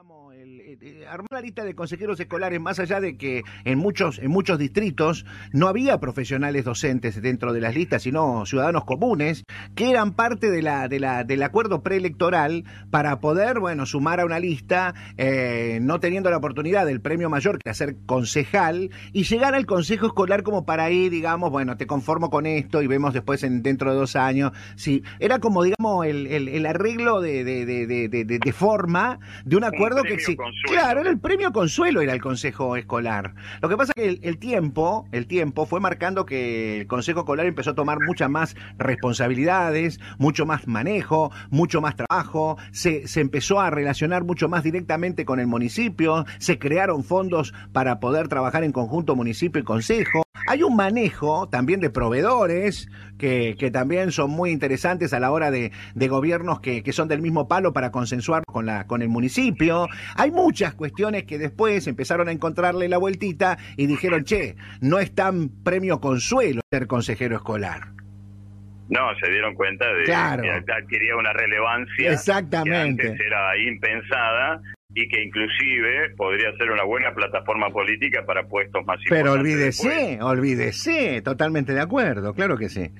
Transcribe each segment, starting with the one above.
digamos, el, el- el- armó la lista de consejeros escolares más allá de que en muchos, en muchos distritos no había profesionales docentes dentro de las listas, sino ciudadanos comunes que eran parte de la, de la, del acuerdo preelectoral para poder, bueno, sumar a una lista, eh, no teniendo la oportunidad del premio mayor que hacer concejal y llegar al consejo escolar como para ir, digamos, bueno, te conformo con esto y vemos después en, dentro de dos años. Sí, era como, digamos, el, el- el arreglo de, de, de- de forma de un acuerdo que premio exi- consuelo. Claro, era el premio consuelo, era el consejo escolar. Lo que pasa es que el, el tiempo, el tiempo fue marcando que el consejo escolar empezó a tomar muchas más responsabilidades, mucho más manejo, mucho más trabajo, se, se empezó a relacionar mucho más directamente con el municipio, se crearon fondos para poder trabajar en conjunto municipio y consejo. Hay un manejo también de proveedores que, que también son muy interesantes a la hora de, de gobiernos que, que son del mismo palo para consensuar con, la, con el municipio. Hay muchas cuestiones que después empezaron a encontrarle la vueltita y dijeron, che, no es tan premio consuelo ser consejero escolar. No, se dieron cuenta de Claro. que adquiría una relevancia Exactamente. que antes era impensada y que inclusive podría ser una buena plataforma política para puestos más Pero importantes después. olvídese, olvídese, totalmente de acuerdo, claro que sí.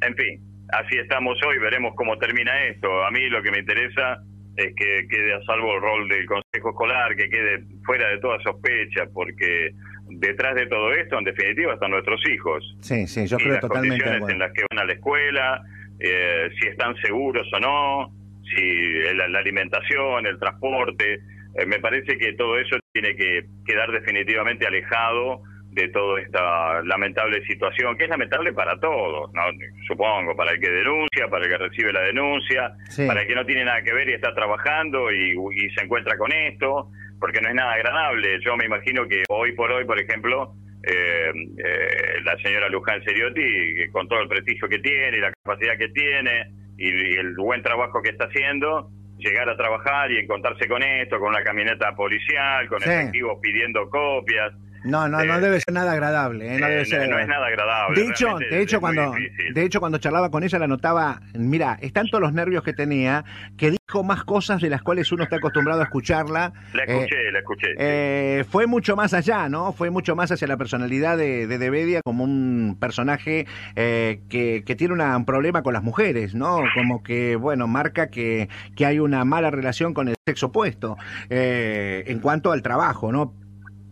En fin, así estamos hoy, veremos cómo termina esto. A mí lo que me interesa es que quede a salvo el rol del Consejo Escolar, que quede fuera de toda sospecha, porque detrás de todo esto, en definitiva, están nuestros hijos. Sí, sí, yo y creo las totalmente de condiciones en las que van a la escuela, eh, si están seguros o no, si la, la alimentación, el transporte. Eh, me parece que todo eso tiene que quedar definitivamente alejado de toda esta lamentable situación, que es lamentable para todos, ¿no? supongo, para el que denuncia, para el que recibe la denuncia, Sí. para el que no tiene nada que ver y está trabajando y, y se encuentra con esto, porque no es nada agradable. Yo me imagino que hoy por hoy, por ejemplo, eh, eh, la señora Luján Seriotti, con todo el prestigio que tiene y la capacidad que tiene y, el buen trabajo que está haciendo, llegar a trabajar y encontrarse con esto, con una camioneta policial, con Sí. efectivos pidiendo copias. No, no, no debe ser nada agradable, ¿eh? no debe ser no es nada agradable. De hecho, de hecho es cuando de hecho cuando charlaba con ella la notaba, mira, están todos los nervios que tenía, que dijo más cosas de las cuales uno está acostumbrado a escucharla. La Eh, escuché, la escuché. sí. eh, fue mucho más allá, ¿no? Fue mucho más hacia la personalidad de, de Devedia como un personaje eh, que, que tiene una- un problema con las mujeres, ¿no? Como que, bueno, marca que, que hay una mala relación con el sexo opuesto eh, en cuanto al trabajo, ¿no?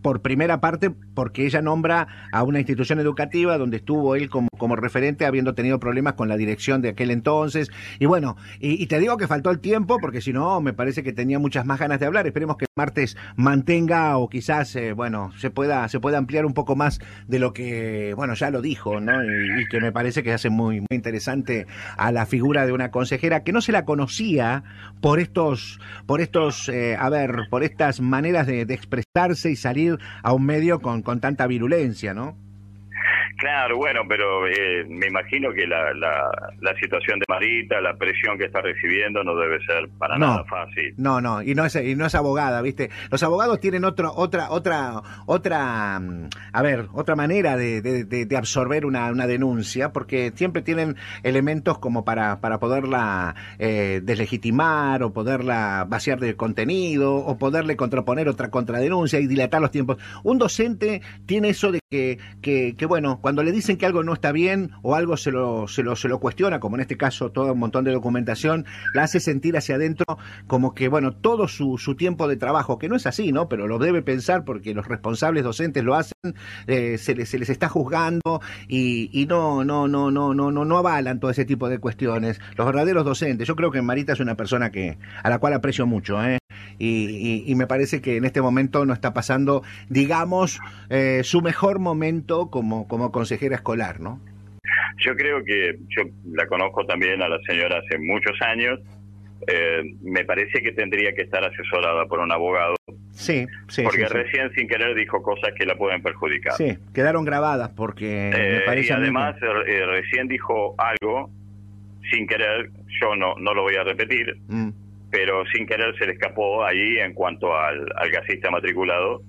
Por primera parte porque ella nombra a una institución educativa donde estuvo él como, como referente habiendo tenido problemas con la dirección de aquel entonces. Y bueno y, te digo que faltó el tiempo porque si no me parece que tenía muchas más ganas de hablar. Esperemos que martes mantenga o quizás eh, bueno se pueda se pueda ampliar un poco más de lo que bueno ya lo dijo no y, que me parece que hace muy muy interesante a la figura de una consejera que no se la conocía por estos por estos eh, a ver por estas maneras de expresarse y salir a un medio con, con tanta virulencia, ¿no? Claro, bueno, pero eh, me imagino que la, la, la situación de Marita, la presión que está recibiendo no debe ser para No. nada fácil. No, no, y no es y no es abogada, ¿viste? Los abogados tienen otro, otra otra otra mm, a ver, otra manera de, de, de- de absorber una, una denuncia porque siempre tienen elementos como para para poderla eh, deslegitimar o poderla vaciar de contenido o poderle contraponer otra contradenuncia y dilatar los tiempos. Un docente tiene eso de que que, que bueno, cuando le dicen que algo no está bien o algo se lo, se lo, se lo cuestiona, como en este caso todo un montón de documentación, la hace sentir hacia adentro como que, bueno, todo su, su tiempo de trabajo, que no es así, ¿no? Pero lo debe pensar porque los responsables docentes lo hacen, eh, se, les, se les está juzgando y, y no, no, no, no, no, no, no avalan todo ese tipo de cuestiones. Los verdaderos docentes, yo creo que Marita es una persona que, a la cual aprecio mucho, ¿eh? Y, y- y me parece que en este momento no está pasando, digamos, eh, su mejor momento como, como consejera escolar, ¿no? Yo creo que yo la conozco también a la señora hace muchos años. Eh, me parece que tendría que estar asesorada por un abogado, Sí, sí, porque sí, sí. recién sin querer dijo cosas que la pueden perjudicar. Sí, quedaron grabadas porque me Eh, parece y que- además eh, recién dijo algo sin querer, yo no, no lo voy a repetir, Mm, pero sin querer se le escapó ahí en cuanto al, al gasista matriculado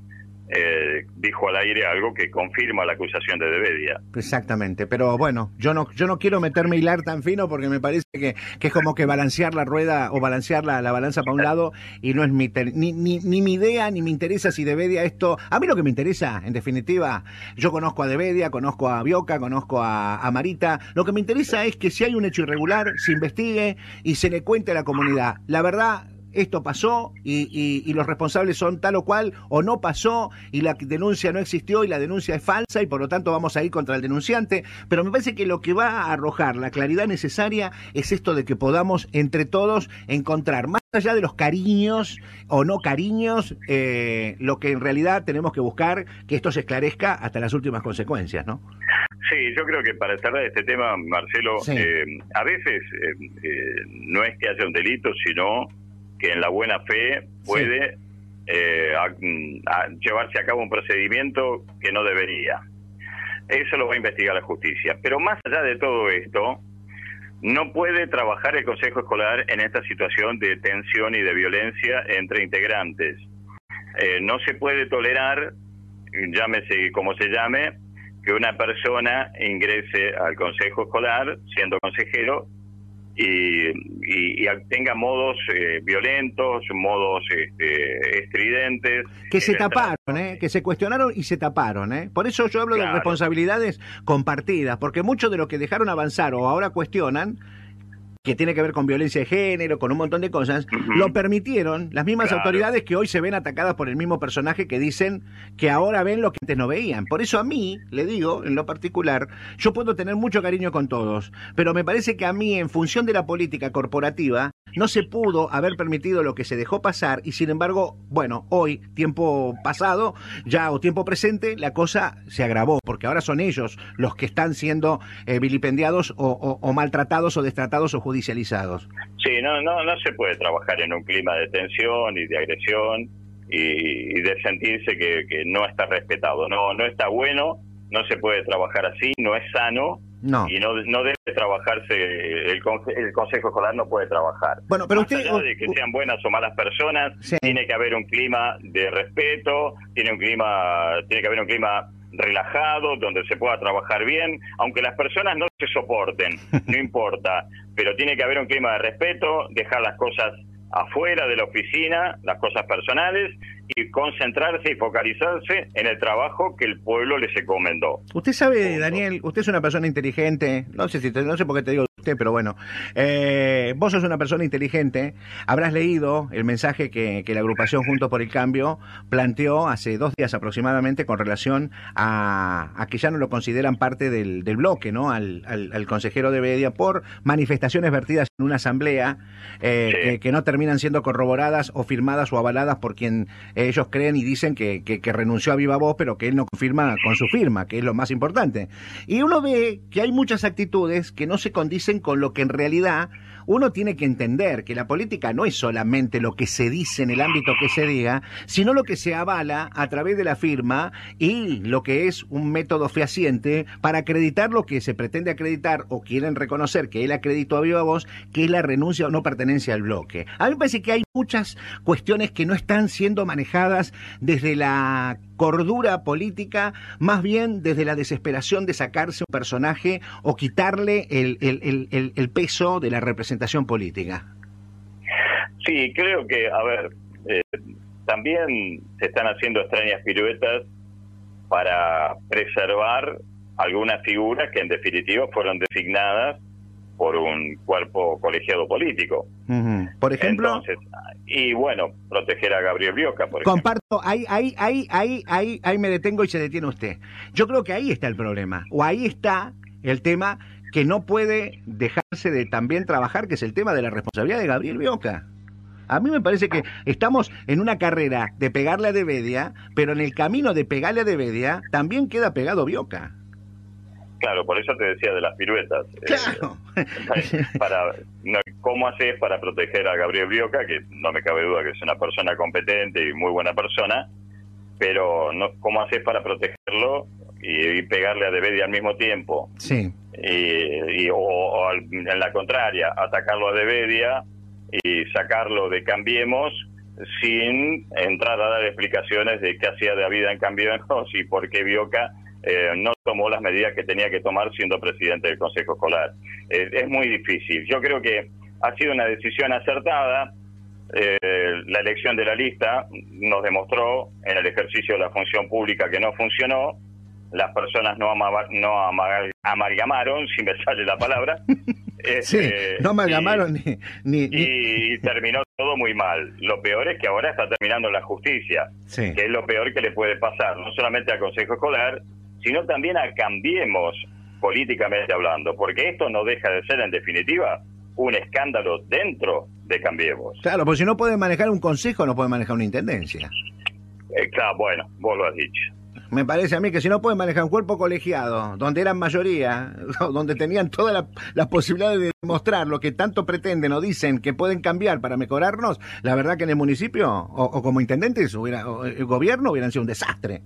eh, dijo al aire algo que confirma la acusación de Debedia. Exactamente, pero bueno, yo no, yo no quiero meterme a hilar tan fino porque me parece que, que es como que balancear la rueda o balancear la, la balanza para un lado y no es mi, ni, ni, ni, mi idea ni me interesa si Debedia esto. A mí lo que me interesa, en definitiva, yo conozco a Debedia, conozco a Bioca, conozco a, a Marita. Lo que me interesa es que si hay un hecho irregular, se investigue y se le cuente a la comunidad. La verdad, esto pasó y, y, y, los responsables son tal o cual o no pasó y la denuncia no existió y la denuncia es falsa y por lo tanto vamos a ir contra el denunciante. Pero me parece que lo que va a arrojar la claridad necesaria es esto de que podamos entre todos encontrar, más allá de los cariños o no cariños, eh, lo que en realidad tenemos que buscar que esto se esclarezca hasta las últimas consecuencias, ¿no? Sí, yo creo que para cerrar este tema, Marcelo, sí. eh, a veces eh, eh no es que haya un delito, sino que en la buena fe puede sí. eh, a, a llevarse a cabo un procedimiento que no debería. Eso lo va a investigar la justicia. Pero más allá de todo esto, no puede trabajar el Consejo Escolar en esta situación de tensión y de violencia entre integrantes. Eh, no se puede tolerar, llámese como se llame, que una persona ingrese al Consejo Escolar siendo consejero y, y, y tenga modos eh, violentos, modos este, estridentes. Que se taparon, ¿eh? que se cuestionaron y se taparon. ¿eh? Por eso yo hablo claro. de responsabilidades compartidas, porque mucho de lo que dejaron avanzar o ahora cuestionan que tiene que ver con violencia de género, con un montón de cosas, uh -huh. lo permitieron las mismas claro. autoridades que hoy se ven atacadas por el mismo personaje que dicen que ahora ven lo que antes no veían. Por eso a mí, le digo, en lo particular, yo puedo tener mucho cariño con todos, pero me parece que a mí, en función de la política corporativa, no se pudo haber permitido lo que se dejó pasar y sin embargo, bueno, hoy, tiempo pasado, ya o tiempo presente, la cosa se agravó, porque ahora son ellos los que están siendo eh, vilipendiados o, o, o maltratados o destratados o judicializados judicializados. Sí, no, no, no se puede trabajar en un clima de tensión y de agresión y, y de sentirse que, que, no está respetado. No, no está bueno, no se puede trabajar así, no es sano. No. Y no, no debe trabajarse, el, el Consejo Escolar no puede trabajar. Bueno, pero Más usted. Allá de que sean buenas o malas personas, sí. tiene que haber un clima de respeto, tiene, un clima, tiene que haber un clima relajado, donde se pueda trabajar bien, aunque las personas no se soporten, no importa, pero tiene que haber un clima de respeto, dejar las cosas afuera de la oficina, las cosas personales, y concentrarse y focalizarse en el trabajo que el pueblo les encomendó. Usted sabe. Daniel, usted es una persona inteligente, no sé si te, no sé por qué te digo usted, pero bueno, eh, vos sos una persona inteligente, habrás leído el mensaje que, que, la agrupación Juntos por el Cambio planteó hace dos días aproximadamente con relación a, a que ya no lo consideran parte del, del bloque, ¿no? Al, al, al, consejero de Bedia por manifestaciones vertidas en una asamblea eh, sí. que, que, no terminan siendo corroboradas o firmadas o avaladas por quien ellos creen y dicen que, que, que, renunció a viva voz, pero que él no confirma con su firma, que es lo más importante. Y uno ve que hay muchas actitudes que no se condicen con lo que en realidad uno tiene que entender que la política no es solamente lo que se dice en el ámbito que se diga, sino lo que se avala a través de la firma y lo que es un método fehaciente para acreditar lo que se pretende acreditar o quieren reconocer que él acreditó a viva voz, que es la renuncia o no pertenencia al bloque. A mí me parece que hay muchas cuestiones que no están siendo manejadas desde la cordura política, más bien desde la desesperación de sacarse un personaje o quitarle el, el, el, peso de la representación política. Sí, creo que, a ver, eh, también se están haciendo extrañas piruetas para preservar algunas figuras que en definitiva fueron designadas por un cuerpo colegiado político. Uh -huh. Por ejemplo. Entonces, y bueno, proteger a Gabriel Bioca, por Comparto, ahí, ahí, ahí, ahí, ahí, ahí me detengo y se detiene usted. Yo creo que ahí está el problema, o ahí está el tema que no puede dejarse de también trabajar, que es el tema de la responsabilidad de Gabriel Bioca. A mí me parece que estamos en una carrera de pegarle a Devedia, pero en el camino de pegarle a Devedia también queda pegado Bioca. Claro, por eso te decía de las piruetas. Claro. Eh, para, no, ¿Cómo haces para proteger a Gabriel Brioca, que no me cabe duda que es una persona competente y muy buena persona, pero no, ¿cómo haces para protegerlo y, y pegarle a Debedia al mismo tiempo? Sí. Y, y o, o al, en la contraria, atacarlo a Debedia y sacarlo de Cambiemos sin entrar a dar explicaciones de qué hacía de vida en Cambiemos y por qué Bioca eh, no tomó las medidas que tenía que tomar siendo presidente del Consejo Escolar. Eh, es muy difícil. Yo creo que ha sido una decisión acertada. Eh, la elección de la lista nos demostró en el ejercicio de la función pública que no funcionó. Las personas no, no amalgamaron, si me sale la palabra. sí, este, no amalgamaron ni, ni, Y terminó todo muy mal. Lo peor es que ahora está terminando la justicia, que es lo peor que le puede pasar, no solamente al Consejo Escolar, sino también a Cambiemos políticamente hablando, porque esto no deja de ser en definitiva un escándalo dentro de Cambiemos. Claro, porque si no puede manejar un consejo, no puede manejar una intendencia. Eh, claro, bueno, vos lo has dicho. Me parece a mí que si no pueden manejar un cuerpo colegiado, donde eran mayoría, donde tenían todas las posibilidades de demostrar lo que tanto pretenden o dicen que pueden cambiar para mejorarnos, la verdad que en el municipio o, como intendentes hubiera, el gobierno hubieran sido un desastre.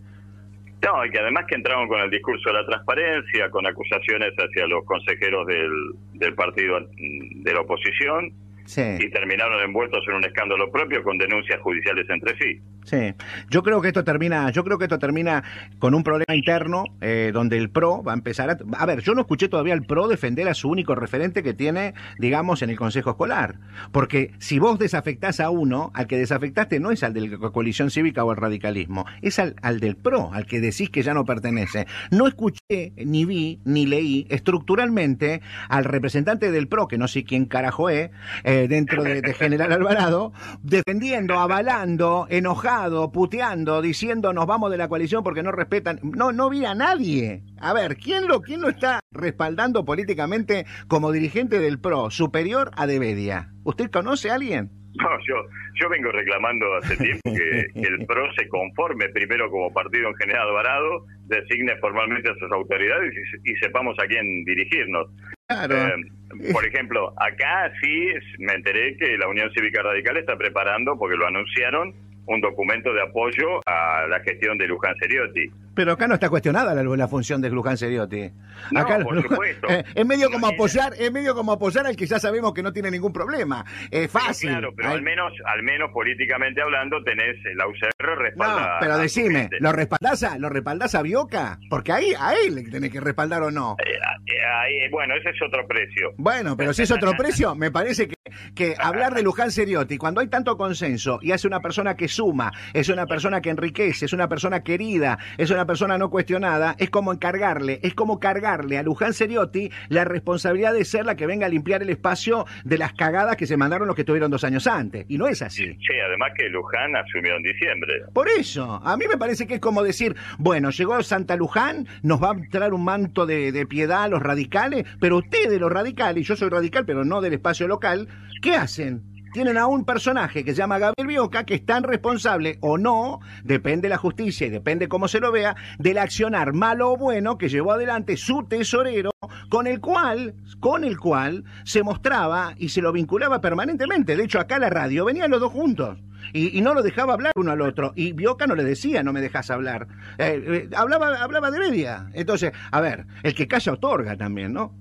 No, y que además que entraron con el discurso de la transparencia, con acusaciones hacia los consejeros del, del partido de la oposición, y terminaron envueltos en un escándalo propio con denuncias judiciales entre sí. Sí, yo creo que esto termina, yo creo que esto termina con un problema interno eh, donde el PRO va a empezar a... A ver, yo no escuché todavía al PRO defender a su único referente que tiene, digamos, en el Consejo Escolar. Porque si vos desafectás a uno, al que desafectaste no es al de la coalición cívica o al radicalismo, es al, al del PRO, al que decís que ya no pertenece. No escuché, ni vi, ni leí estructuralmente al representante del PRO, que no sé quién carajo es, eh, dentro de, de General Alvarado, defendiendo, avalando, enojado puteando, diciendo nos vamos de la coalición porque no respetan. No, no vi a nadie. A ver, ¿quién lo, quién lo está respaldando políticamente como dirigente del PRO, superior a Devedia? ¿Usted conoce a alguien? No, yo, yo vengo reclamando hace tiempo que, el PRO se conforme primero como partido en General Alvarado, designe formalmente a sus autoridades y, sepamos a quién dirigirnos. Claro. Eh, por ejemplo, acá sí me enteré que la Unión Cívica Radical está preparando, porque lo anunciaron, un documento de apoyo a la gestión de Luján Seriotti. Pero acá no está cuestionada la, la función de Luján Seriotti. No, por supuesto. Eh, es medio como apoyar, es medio como apoyar al que ya sabemos que no tiene ningún problema. Es fácil. claro, pero al menos, al menos políticamente hablando tenés la UCR respaldada. No, pero decime, ¿lo respaldás a, lo respaldás a Bioca? Porque ahí a él le tenés que respaldar o no. Eh, eh, bueno, ese es otro precio. Bueno, pero si es otro precio, me parece que, que hablar de Luján Seriotti, cuando hay tanto consenso y hace una persona que suma, es una persona que enriquece, es una persona querida, es una persona no cuestionada, es como encargarle, es como cargarle a Luján Seriotti la responsabilidad de ser la que venga a limpiar el espacio de las cagadas que se mandaron los que estuvieron dos años antes. Y no es así. Sí, además que Luján asumió en diciembre. Por eso, a mí me parece que es como decir, bueno, llegó Santa Luján, nos va a traer un manto de, de piedad a los radicales, pero ustedes los radicales, y yo soy radical, pero no del espacio local, ¿qué hacen? Tienen a un personaje que se llama Gabriel Bioca, que es tan responsable o no, depende de la justicia y depende cómo se lo vea, del accionar malo o bueno que llevó adelante su tesorero, con el cual, con el cual se mostraba y se lo vinculaba permanentemente. De hecho, acá la radio venían los dos juntos. Y, no lo dejaba hablar uno al otro. Y Bioca no le decía, no me dejas hablar. Eh, eh, hablaba, hablaba de media. Entonces, a ver, el que calla otorga también, ¿no?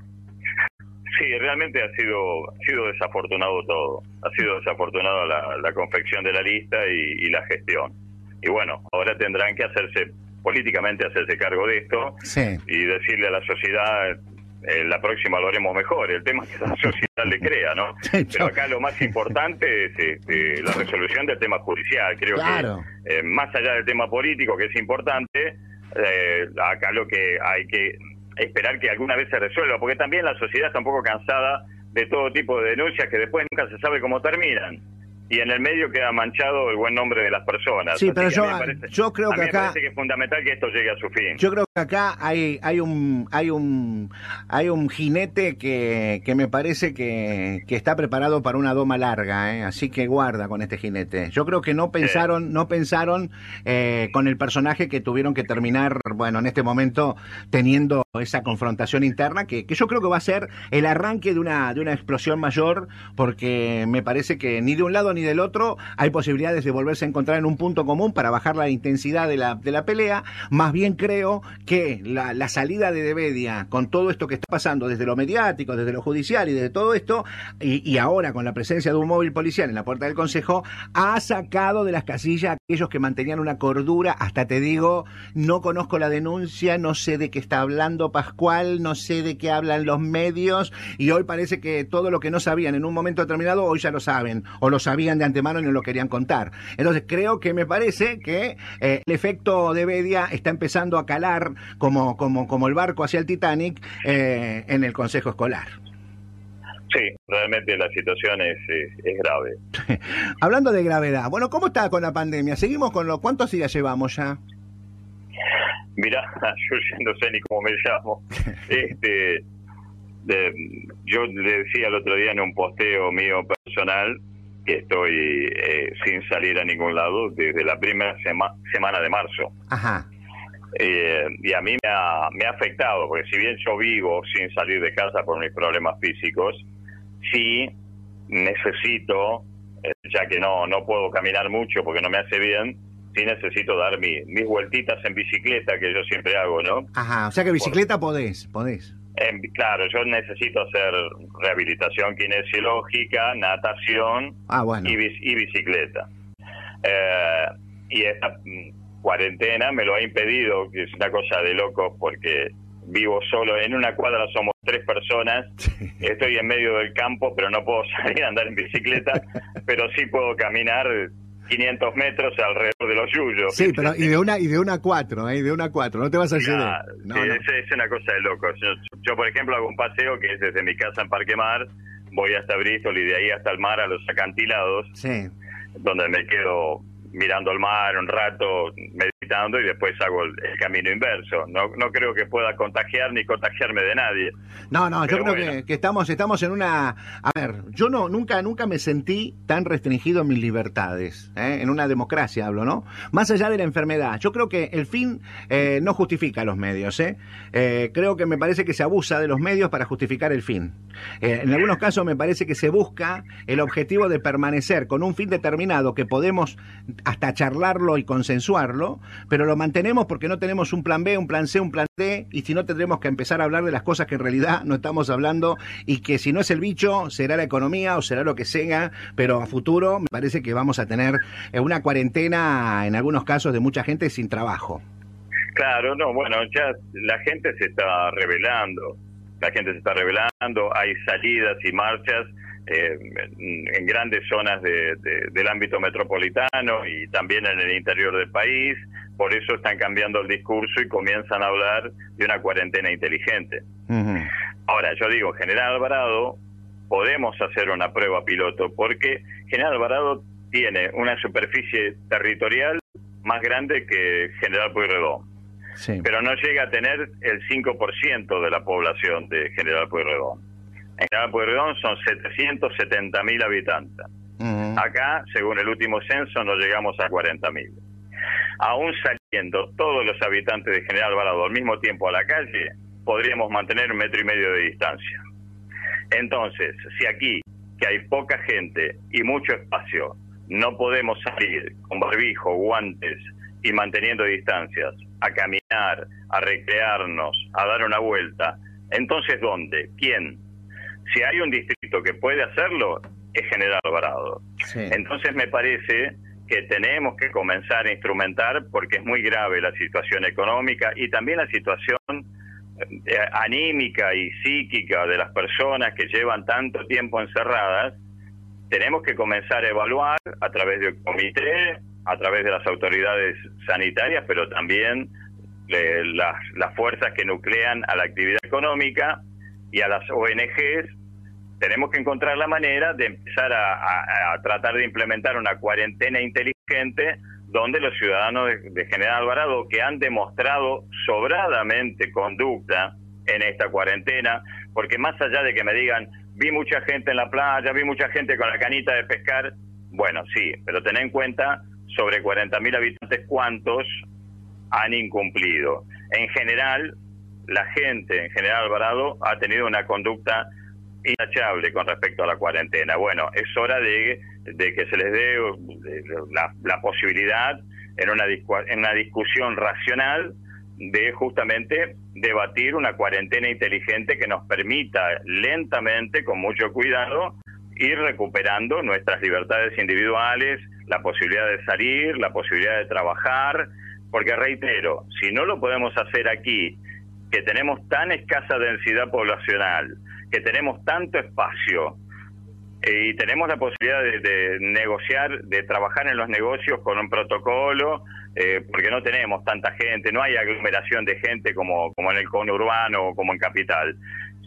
Sí, realmente ha sido, ha sido desafortunado todo. Ha sido desafortunado la, confección de la lista y, la gestión. Y bueno, ahora tendrán que hacerse, políticamente hacerse cargo de esto y decirle a la sociedad, eh, la próxima lo haremos mejor. El tema es que la sociedad le crea, ¿no? Pero acá lo más importante es este, la resolución del tema judicial. Creo que, eh, más allá del tema político, que es importante, eh, acá lo que hay que esperar que alguna vez se resuelva, porque también la sociedad está un poco cansada de todo tipo de denuncias que después nunca se sabe cómo terminan y en el medio queda manchado el buen nombre de las personas. Sí, pero yo, creo que acá que es fundamental que esto llegue a su fin. Yo creo que acá hay hay un hay un hay un jinete que, que me parece que, que está preparado para una doma larga, ¿eh? así que guarda con este jinete. Yo creo que no pensaron no pensaron eh, con el personaje que tuvieron que terminar, bueno, en este momento teniendo esa confrontación interna que, que yo creo que va a ser el arranque de una de una explosión mayor porque me parece que ni de un lado ni del otro hay posibilidades de volverse a encontrar en un punto común para bajar la intensidad de la, de la pelea. Más bien creo que la, la salida de Debedia, con todo esto que está pasando desde lo mediático, desde lo judicial y desde todo esto, y, y ahora con la presencia de un móvil policial en la puerta del Consejo, ha sacado de las casillas a aquellos que mantenían una cordura, hasta te digo, no conozco la denuncia, no sé de qué está hablando Pascual, no sé de qué hablan los medios, y hoy parece que todo lo que no sabían en un momento determinado, hoy ya lo saben, o lo sabían de antemano y no lo querían contar. Entonces creo que me parece que eh, el efecto de Bedia está empezando a calar como, como, como el barco hacia el Titanic eh, en el Consejo Escolar. Sí, realmente la situación es, es, es grave. Hablando de gravedad, bueno, ¿cómo está con la pandemia? ¿Seguimos con lo... ¿Cuántos días llevamos ya? Mirá, yo ya no sé ni cómo me llamo. Este, de, yo le decía el otro día en un posteo mío personal que estoy eh, sin salir a ningún lado desde la primera sema semana de marzo. Ajá. Eh, y a mí me ha, me ha afectado, porque si bien yo vivo sin salir de casa por mis problemas físicos, sí necesito, eh, ya que no, no puedo caminar mucho porque no me hace bien, sí necesito dar mi, mis vueltitas en bicicleta que yo siempre hago, ¿no? Ajá, o sea que bicicleta podés, podés. En, claro, yo necesito hacer rehabilitación kinesiológica, natación ah, bueno. y, y, bicicleta. Eh, y esta mm, cuarentena me lo ha impedido, que es una cosa de locos porque vivo solo, en una cuadra somos tres personas, estoy en medio del campo, pero no puedo salir a andar en bicicleta, pero sí puedo caminar 500 metros alrededor de los yuyos. Sí, pero y de una y de una a cuatro, ¿eh? de una a cuatro, no te vas a. Nah, no, no. Es, es, una cosa de locos. Yo, yo, por ejemplo, hago un paseo que es desde mi casa en Parque Mar, voy hasta Bristol y de ahí hasta el mar a los acantilados, sí. donde me quedo mirando al mar un rato, meditando y después hago el, el, camino inverso. No, no creo que pueda contagiar ni contagiarme de nadie. No, no, Pero yo creo bueno. que, que, estamos, estamos en una... A ver, yo no nunca, nunca me sentí tan restringido en mis libertades, ¿eh? en una democracia hablo, ¿no? Más allá de la enfermedad, yo creo que el fin eh, no justifica los medios, ¿eh? ¿eh? Creo que me parece que se abusa de los medios para justificar el fin. En algunos casos me parece que se busca el objetivo de permanecer con un fin determinado que podemos hasta charlarlo y consensuarlo, pero lo mantenemos porque no tenemos un plan B, un plan C, un plan D, y si no tendremos que empezar a hablar de las cosas que en realidad no estamos hablando y que si no es el bicho, será la economía o será lo que sea, pero a futuro me parece que vamos a tener una cuarentena en algunos casos de mucha gente sin trabajo. Claro, no, bueno, ya la gente se está revelando, la gente se está revelando, hay salidas y marchas eh, en grandes zonas de, de, del ámbito metropolitano y también en el interior del país. Por eso están cambiando el discurso y comienzan a hablar de una cuarentena inteligente. Uh -huh. Ahora, yo digo, General Alvarado, podemos hacer una prueba piloto porque General Alvarado tiene una superficie territorial más grande que General Pueyrredón. Sí. Pero no llega a tener el 5% de la población de General Pueyrredón. En General Pueyrredón son 770 mil habitantes. Uh -huh. Acá, según el último censo, no llegamos a 40 mil. Aún saliendo todos los habitantes de General Alvarado al mismo tiempo a la calle, podríamos mantener un metro y medio de distancia. Entonces, si aquí, que hay poca gente y mucho espacio, no podemos salir con barbijo, guantes y manteniendo distancias, a caminar, a recrearnos, a dar una vuelta, entonces ¿dónde? ¿Quién? Si hay un distrito que puede hacerlo, es General Alvarado. Sí. Entonces me parece que tenemos que comenzar a instrumentar porque es muy grave la situación económica y también la situación eh, anímica y psíquica de las personas que llevan tanto tiempo encerradas. Tenemos que comenzar a evaluar a través del comité, a través de las autoridades sanitarias, pero también eh, las, las fuerzas que nuclean a la actividad económica y a las ONGs tenemos que encontrar la manera de empezar a, tratar de implementar una cuarentena inteligente donde los ciudadanos de, de, General Alvarado que han demostrado sobradamente conducta en esta cuarentena, porque más allá de que me digan, vi mucha gente en la playa, vi mucha gente con la canita de pescar, bueno, sí, pero ten en cuenta, sobre 40.000 habitantes, ¿cuántos han incumplido? En general, la gente en General Alvarado ha tenido una conducta intachable con respecto a la cuarentena. Bueno, es hora de de que se les dé la, posibilidad en una, en una discusión racional de justamente debatir una cuarentena inteligente que nos permita lentamente, con mucho cuidado, ir recuperando nuestras libertades individuales, la posibilidad de salir, la posibilidad de trabajar, porque reitero, si no lo podemos hacer aquí, que tenemos tan escasa densidad poblacional, que tenemos tanto espacio, eh, y tenemos la posibilidad de, negociar, de trabajar en los negocios con un protocolo, eh, porque no tenemos tanta gente, no hay aglomeración de gente como, como en el conurbano o como en capital.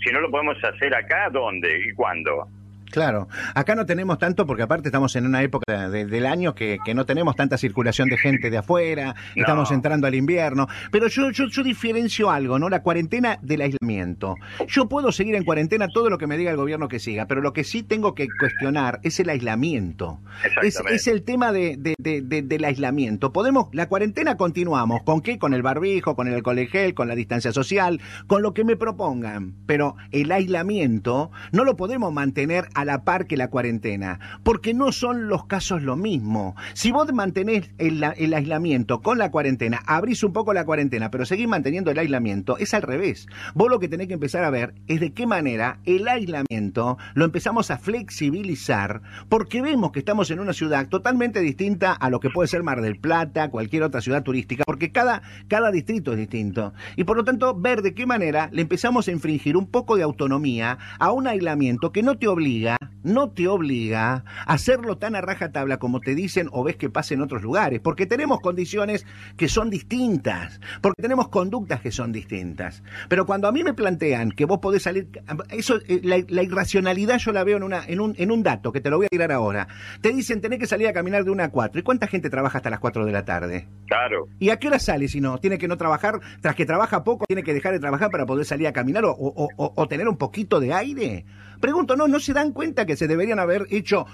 Si no lo podemos hacer acá, ¿dónde y cuándo? Claro, acá no tenemos tanto porque aparte estamos en una época del año que, no tenemos tanta circulación de gente de afuera, estamos entrando al invierno, pero yo, yo, yo diferencio algo, ¿no? La cuarentena del aislamiento. Yo puedo seguir en cuarentena todo lo que me diga el gobierno que siga, pero lo que sí tengo que cuestionar es el aislamiento. Es, es, el tema de, del aislamiento. Podemos, la cuarentena continuamos, ¿con qué? Con el barbijo, con el alcohol gel, con la distancia social, con lo que me propongan, pero el aislamiento no lo podemos mantener a la par que la cuarentena, porque no son los casos lo mismo. Si vos mantenés el, el, aislamiento con la cuarentena, abrís un poco la cuarentena, pero seguís manteniendo el aislamiento, es al revés. Vos lo que tenés que empezar a ver es de qué manera el aislamiento lo empezamos a flexibilizar, porque vemos que estamos en una ciudad totalmente distinta a lo que puede ser Mar del Plata, cualquier otra ciudad turística, porque cada, cada distrito es distinto. Y por lo tanto, ver de qué manera le empezamos a infringir un poco de autonomía a un aislamiento que no te obliga no te obliga a hacerlo tan a rajatabla como te dicen o ves que pasa en otros lugares, porque tenemos condiciones que son distintas, porque tenemos conductas que son distintas. Pero cuando a mí me plantean que vos podés salir, eso, eh, la, irracionalidad yo la veo en, una, en, un, en un dato que te lo voy a tirar ahora. Te dicen tenés que salir a caminar de una a cuatro. ¿Y cuánta gente trabaja hasta las cuatro de la tarde? Claro. ¿Y a qué hora sale si no? ¿Tiene que no trabajar? Tras que trabaja poco, tiene que dejar de trabajar para poder salir a caminar o, o, o tener un poquito de aire? Pregunto, ¿no, ¿no se dan cuenta que se deberían haber hecho,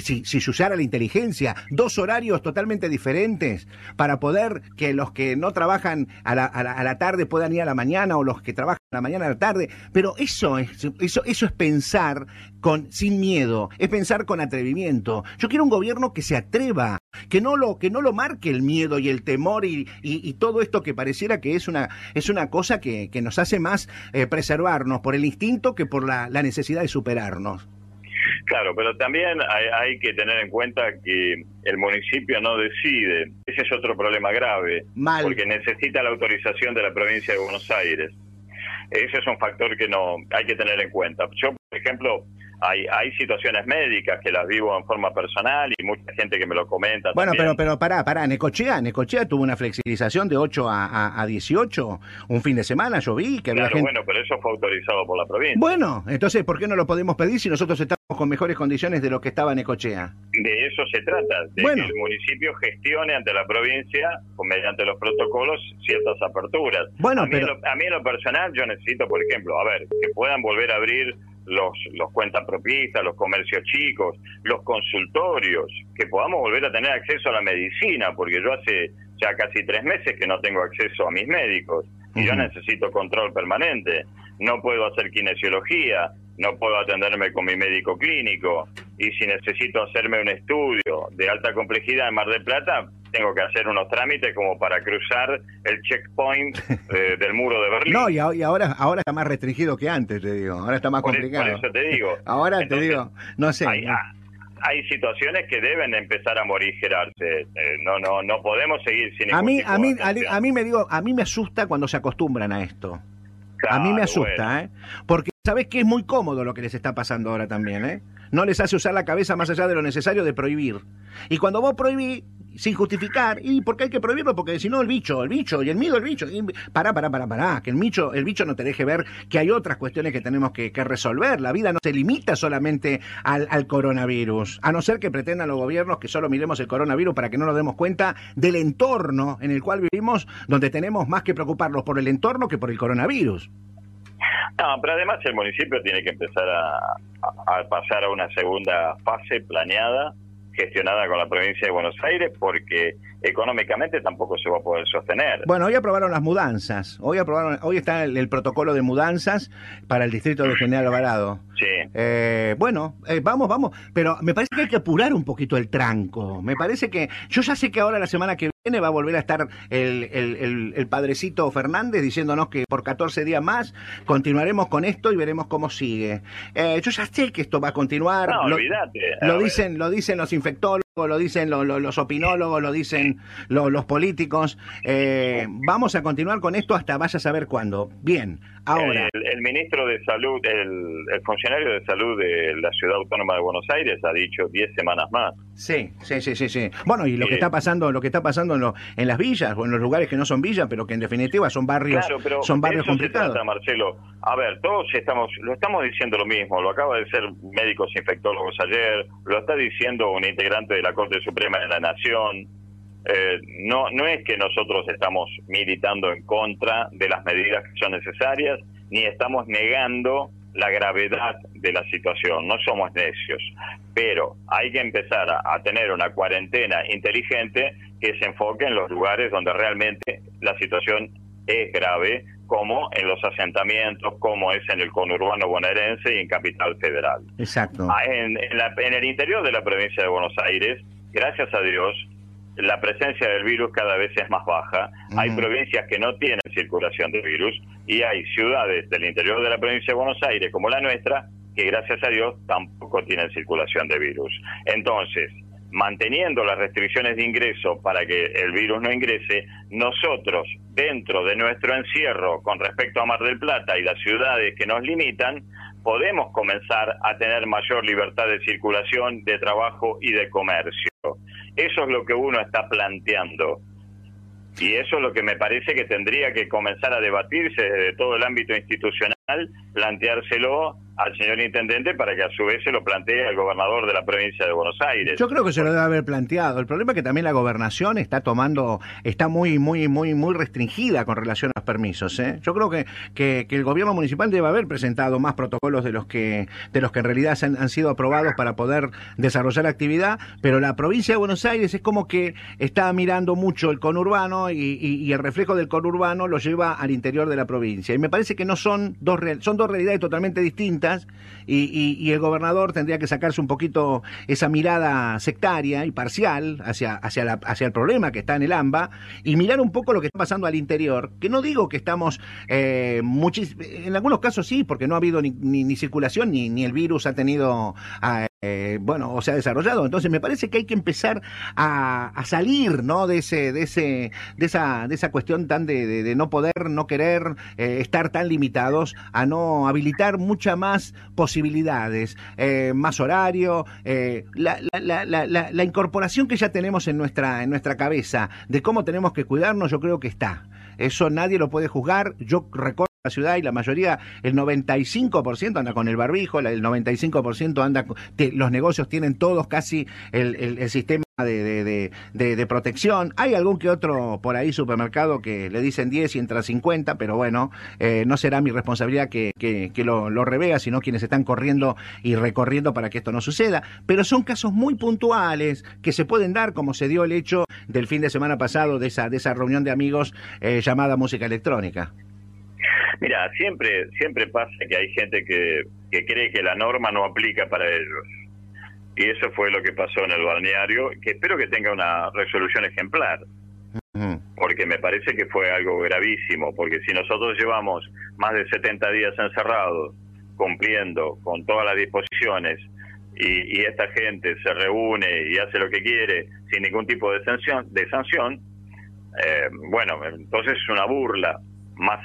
si, si se usara la inteligencia, dos horarios totalmente diferentes para poder que los que no trabajan a la, a la, tarde puedan ir a la mañana o los que trabajan a la mañana a la tarde? Pero eso es, eso, eso es pensar con, sin miedo, es pensar con atrevimiento. Yo quiero un gobierno que se atreva, que no lo, que no lo marque el miedo y el temor y, y, todo esto que pareciera que es una, es una cosa que, que nos hace más eh, preservarnos por el instinto que por la, la necesidad de superarnos. Claro, pero también hay, que tener en cuenta que el municipio no decide. Ese es otro problema grave. Porque necesita la autorización de la provincia de Buenos Aires. Ese es un factor que no hay que tener en cuenta. Yo, por ejemplo, hay, hay situaciones médicas que las vivo en forma personal y mucha gente que me lo comenta. Bueno, pero pero pará, pará, Necochea, Necochea tuvo una flexibilización de 8 a, a, 18 un fin de semana, yo vi que había claro, bueno, pero eso fue autorizado por la provincia. Bueno, entonces, ¿por qué no lo podemos pedir si nosotros estamos con mejores condiciones de lo que estaba Necochea? De eso se trata, de que el municipio gestione ante la provincia, mediante los protocolos, ciertas aperturas. Bueno, a mí, pero... a mí en lo personal yo necesito, por ejemplo, a ver, que puedan volver a abrir los, los cuentapropistas, los comercios chicos, los consultorios, que podamos volver a tener acceso a la medicina, porque yo hace ya casi tres meses que no tengo acceso a mis médicos y yo necesito control permanente. No puedo hacer kinesiología, no puedo atenderme con mi médico clínico y si necesito hacerme un estudio de alta complejidad en Mar del Plata, tengo que hacer unos trámites como para cruzar el checkpoint eh, del muro de Berlín. No, y, ahora, ahora está más restringido que antes, te digo. Ahora está más complicado. Por eso te digo. ahora te digo, no sé. Hay, situaciones que deben empezar a morigerarse. Eh, no, no, no podemos seguir sin. A mí, a mí, a, mí me digo, a mí me asusta cuando se acostumbran a esto. a mí me asusta, ¿eh? Porque sabes que es muy cómodo lo que les está pasando ahora también, ¿eh? No les hace usar la cabeza más allá de lo necesario de prohibir. Y cuando vos prohibís, sin justificar. ¿Y por qué hay que prohibirlo? Porque si no, el bicho, el bicho, y el miedo, el bicho. Pará, pará, pará, pará. Que el bicho, el bicho no te deje ver que hay otras cuestiones que tenemos que, resolver. La vida no se limita solamente al, coronavirus. A no ser que pretendan los gobiernos que solo miremos el coronavirus para que no nos demos cuenta del entorno en el cual vivimos, donde tenemos más que preocuparnos por el entorno que por el coronavirus. No, pero además el municipio tiene que empezar a pasar a una segunda fase planeada gestionada con la provincia de Buenos Aires porque económicamente tampoco se va a poder sostener. Bueno, hoy aprobaron las mudanzas. Hoy aprobaron, hoy está el, protocolo de mudanzas para el distrito de General Alvarado. Sí. Eh, bueno, eh, vamos, vamos. Pero me parece que hay que apurar un poquito el tranco. Me parece que. Yo ya sé que ahora la semana que viene va a volver a estar el, el, el, padrecito Fernández diciéndonos que por 14 días más continuaremos con esto y veremos cómo sigue. Eh, yo ya sé que esto va a continuar. No, olvídate. Lo dicen, lo dicen los infectólogos lo dicen los opinólogos, lo dicen los políticos. Eh, vamos a continuar con esto hasta vaya a saber cuándo. Bien, ahora. El, ministro de Salud, el, funcionario de salud de la Ciudad Autónoma de Buenos Aires ha dicho 10 semanas más. Sí, sí, sí, sí, sí. Bueno, y lo que está pasando, lo que está pasando en, en las villas o en los lugares que no son villas, pero que en definitiva son barrios, son barrios complicados. Marcelo. A ver, todos estamos, lo estamos diciendo lo mismo. Lo acaba de ser médicos infectólogos ayer, lo está diciendo un integrante de la Corte Suprema de la Nación. Eh, no, no es que nosotros estamos militando en contra de las medidas que son necesarias, ni estamos negando la gravedad de la situación, no somos necios, pero hay que empezar a, tener una cuarentena inteligente que se enfoque en los lugares donde realmente la situación es grave, como en los asentamientos, como es en el conurbano bonaerense y en Capital Federal. Exacto. Ah, en, en el interior de la provincia de Buenos Aires, gracias a Dios, la presencia del virus cada vez es más baja. Hay provincias que no tienen circulación de virus y hay ciudades del interior de la provincia de Buenos Aires, como la nuestra, que gracias a Dios tampoco tienen circulación de virus. Entonces, manteniendo las restricciones de ingreso para que el virus no ingrese, nosotros, dentro de nuestro encierro con respecto a Mar del Plata y las ciudades que nos limitan, podemos comenzar a tener mayor libertad de circulación, de trabajo y de comercio. Eso es lo que uno está planteando. Y eso es lo que me parece que tendría que comenzar a debatirse desde todo el ámbito institucional, planteárselo al señor intendente para que a su vez se lo plantee al gobernador de la provincia de Buenos Aires. Yo creo que se lo debe haber planteado. El problema es que también la gobernación está tomando, está muy, muy, muy, muy restringida con relación a los permisos. ¿eh? Yo creo que, que, el gobierno municipal debe haber presentado más protocolos de los que, de los que en realidad han, sido aprobados para poder desarrollar actividad, pero la provincia de Buenos Aires es como que está mirando mucho el conurbano y, y, el reflejo del conurbano lo lleva al interior de la provincia. Y me parece que no son dos, son dos realidades totalmente distintas y, el gobernador tendría que sacarse un poquito esa mirada sectaria y parcial hacia, hacia, la, hacia el problema que está en el AMBA y mirar un poco lo que está pasando al interior, que no digo que estamos, eh, en algunos casos sí, porque no ha habido ni, circulación ni, ni el virus ha tenido... Eh, bueno, o se ha desarrollado. Entonces me parece que hay que empezar a, salir, ¿no? De ese, de ese, de esa, de esa cuestión tan de, no poder, no querer eh, estar tan limitados, a no habilitar muchas más posibilidades, eh, más horario, la, la, la, la, incorporación que ya tenemos en nuestra, en nuestra cabeza de cómo tenemos que cuidarnos, yo creo que está. Eso nadie lo puede juzgar. Yo recuerdo la ciudad y la mayoría, el 95% anda con el barbijo, el 95% anda, los negocios tienen todos casi el, el, sistema de, de, protección. Hay algún que otro por ahí supermercado que le dicen 10 y entra 50, pero bueno, eh, no será mi responsabilidad que, que, lo, lo, revea, sino quienes están corriendo y recorriendo para que esto no suceda. Pero son casos muy puntuales que se pueden dar, como se dio el hecho del fin de semana pasado de esa, de esa reunión de amigos eh, llamada música electrónica. Mira, siempre, siempre pasa que hay gente que, que cree que la norma no aplica para ellos. Y eso fue lo que pasó en el balneario, que espero que tenga una resolución ejemplar. Porque me parece que fue algo gravísimo, porque si nosotros llevamos más de 70 días encerrados, cumpliendo con todas las disposiciones, y, esta gente se reúne y hace lo que quiere sin ningún tipo de sanción, de sanción eh, bueno, entonces es una burla más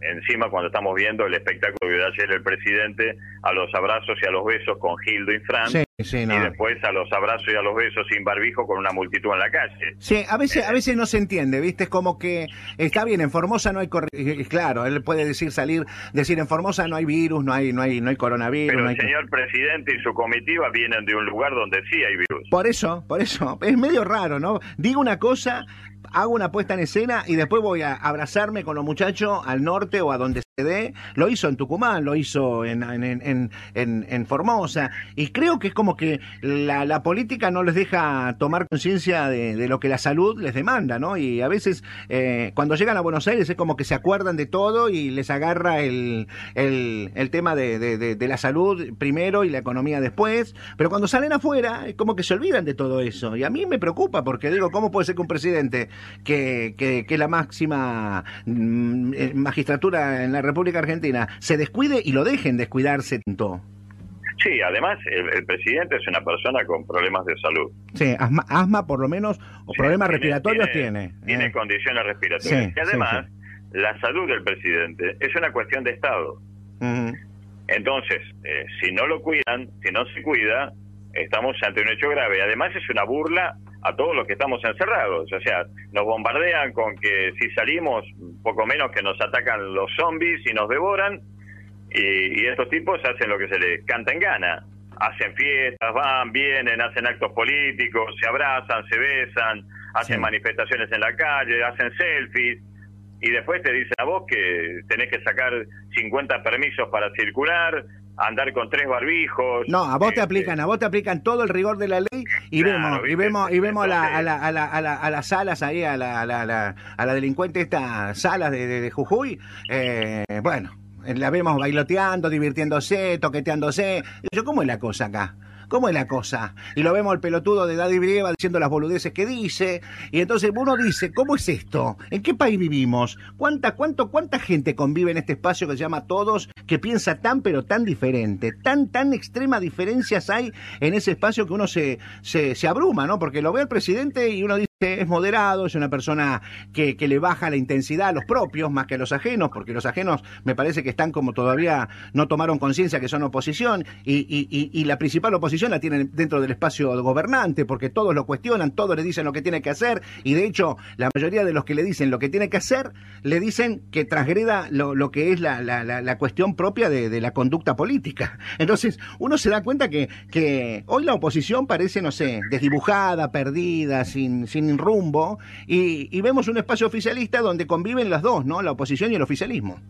encima cuando estamos viendo el espectáculo que dio ayer el presidente a los abrazos y a los besos con Gildo y Fran y después a los abrazos y a los besos sin barbijo con una multitud en la calle. Sí, a veces a veces no se entiende, ¿viste? Es como que está bien, en Formosa no hay claro, él puede decir salir decir en Formosa no hay virus, no hay no hay no hay coronavirus, Pero el señor presidente y su comitiva vienen de un lugar donde sí hay virus. Por eso, por eso es medio raro, ¿no? Digo una cosa hago una puesta en escena y después voy a abrazarme con los muchachos al norte o a donde dé, lo hizo en Tucumán, lo hizo en, en, en, en Formosa, y creo que es como que la, la política no les deja tomar conciencia de, de, lo que la salud les demanda, ¿no? Y a veces eh, cuando llegan a Buenos Aires es como que se acuerdan de todo y les agarra el, el, el tema de, de, de, la salud primero y la economía después, pero cuando salen afuera es como que se olvidan de todo eso, y a mí me preocupa porque digo, ¿cómo puede ser que un presidente que, que, que la máxima mm, eh, magistratura en la República Argentina se descuide y lo dejen descuidarse tanto. Sí, además el, el, presidente es una persona con problemas de salud. Sí, asma, asma por lo menos, o sí, problemas tiene, respiratorios tiene. Tiene, tiene eh. condiciones respiratorias. Sí, y además, sí, la salud del presidente es una cuestión de Estado. Uh -huh. Entonces, eh, si no lo cuidan, si no se cuida, estamos ante un hecho grave. Además, es una burla a todos los que estamos encerrados. O sea, nos bombardean con que si salimos, poco menos que nos atacan los zombies y nos devoran, y, y estos tipos hacen lo que se les canta en gana. Hacen fiestas, van, vienen, hacen actos políticos, se abrazan, se besan, hacen sí. manifestaciones en la calle, hacen selfies, y después te dicen a vos que tenés que sacar 50 permisos para circular, andar con tres barbijos. No, a vos te este... aplican, a vos te aplican todo el rigor de la ley y claro, vemos ¿viste? y vemos y vemos Entonces, a, la, a, la, a, la, a, las salas ahí a la, a la, a la delincuente estas salas de, de, de Jujuy, eh, bueno, la vemos bailoteando, divirtiéndose, toqueteándose. Yo, ¿cómo es la cosa acá? ¿Cómo es la cosa? Y lo vemos al pelotudo de Daddy Brieva diciendo las boludeces que dice. Y entonces uno dice, ¿cómo es esto? ¿En qué país vivimos? ¿Cuánta, cuánto, cuánta gente convive en este espacio que se llama Todos, que piensa tan pero tan diferente? Tan, tan extrema diferencias hay en ese espacio que uno se, se, se abruma, ¿no? Porque lo ve el presidente y uno dice, es moderado, es una persona que, que, le baja la intensidad a los propios más que a los ajenos, porque los ajenos me parece que están como todavía no tomaron conciencia que son oposición y, y, la principal oposición la tienen dentro del espacio gobernante, porque todos lo cuestionan, todos le dicen lo que tiene que hacer y de hecho la mayoría de los que le dicen lo que tiene que hacer le dicen que transgreda lo, lo que es la, la, la, la cuestión propia de, de, la conducta política. Entonces uno se da cuenta que, que hoy la oposición parece, no sé, desdibujada, perdida, sin, sin rumbo y, y, vemos un espacio oficialista donde conviven las dos, ¿no? La oposición y el oficialismo.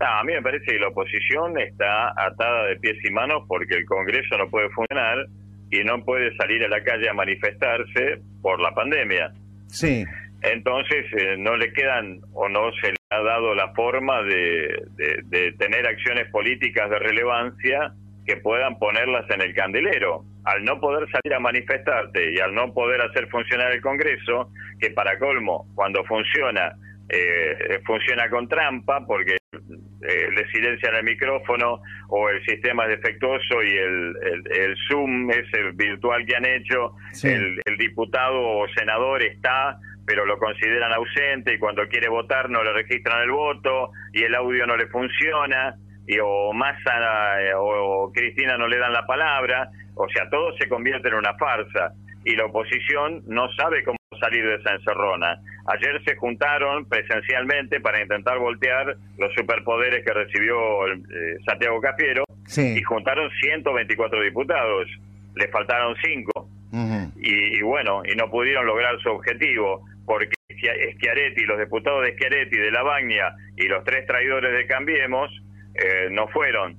Ah, a mí me parece que la oposición está atada de pies y manos porque el Congreso no puede funcionar y no puede salir a la calle a manifestarse por la pandemia. Sí. Entonces eh, no le quedan o no se le ha dado la forma de, de, de tener acciones políticas de relevancia que puedan ponerlas en el candelero al no poder salir a manifestarte y al no poder hacer funcionar el Congreso, que para colmo, cuando funciona, eh, funciona con trampa, porque eh, le silencian el micrófono o el sistema es defectuoso y el, el, el Zoom, ese virtual que han hecho, sí. el, el diputado o senador está pero lo consideran ausente y cuando quiere votar no le registran el voto y el audio no le funciona y o Massa eh, o Cristina no le dan la palabra o sea, todo se convierte en una farsa y la oposición no sabe cómo salir de esa encerrona. Ayer se juntaron presencialmente para intentar voltear los superpoderes que recibió eh, Santiago Cafiero sí. y juntaron 124 diputados. Le faltaron 5. Uh -huh. y, y, bueno, y no pudieron lograr su objetivo porque Schiaretti, los diputados de Schiaretti, de La Bagnia y los tres traidores de Cambiemos eh, no fueron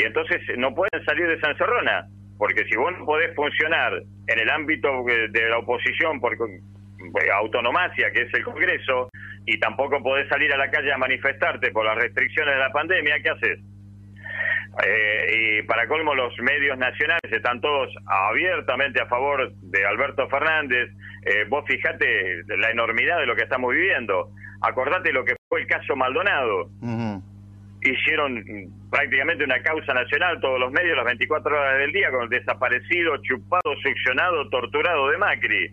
y entonces no pueden salir de esa encerrona, porque si vos no podés funcionar en el ámbito de la oposición por autonomacia, que es el Congreso, y tampoco podés salir a la calle a manifestarte por las restricciones de la pandemia, ¿qué haces? Eh, y para colmo los medios nacionales están todos abiertamente a favor de Alberto Fernández. Eh, vos fijate la enormidad de lo que estamos viviendo. Acordate lo que fue el caso Maldonado. Hicieron prácticamente una causa nacional, todos los medios, las 24 horas del día, con el desaparecido, chupado, succionado, torturado de Macri.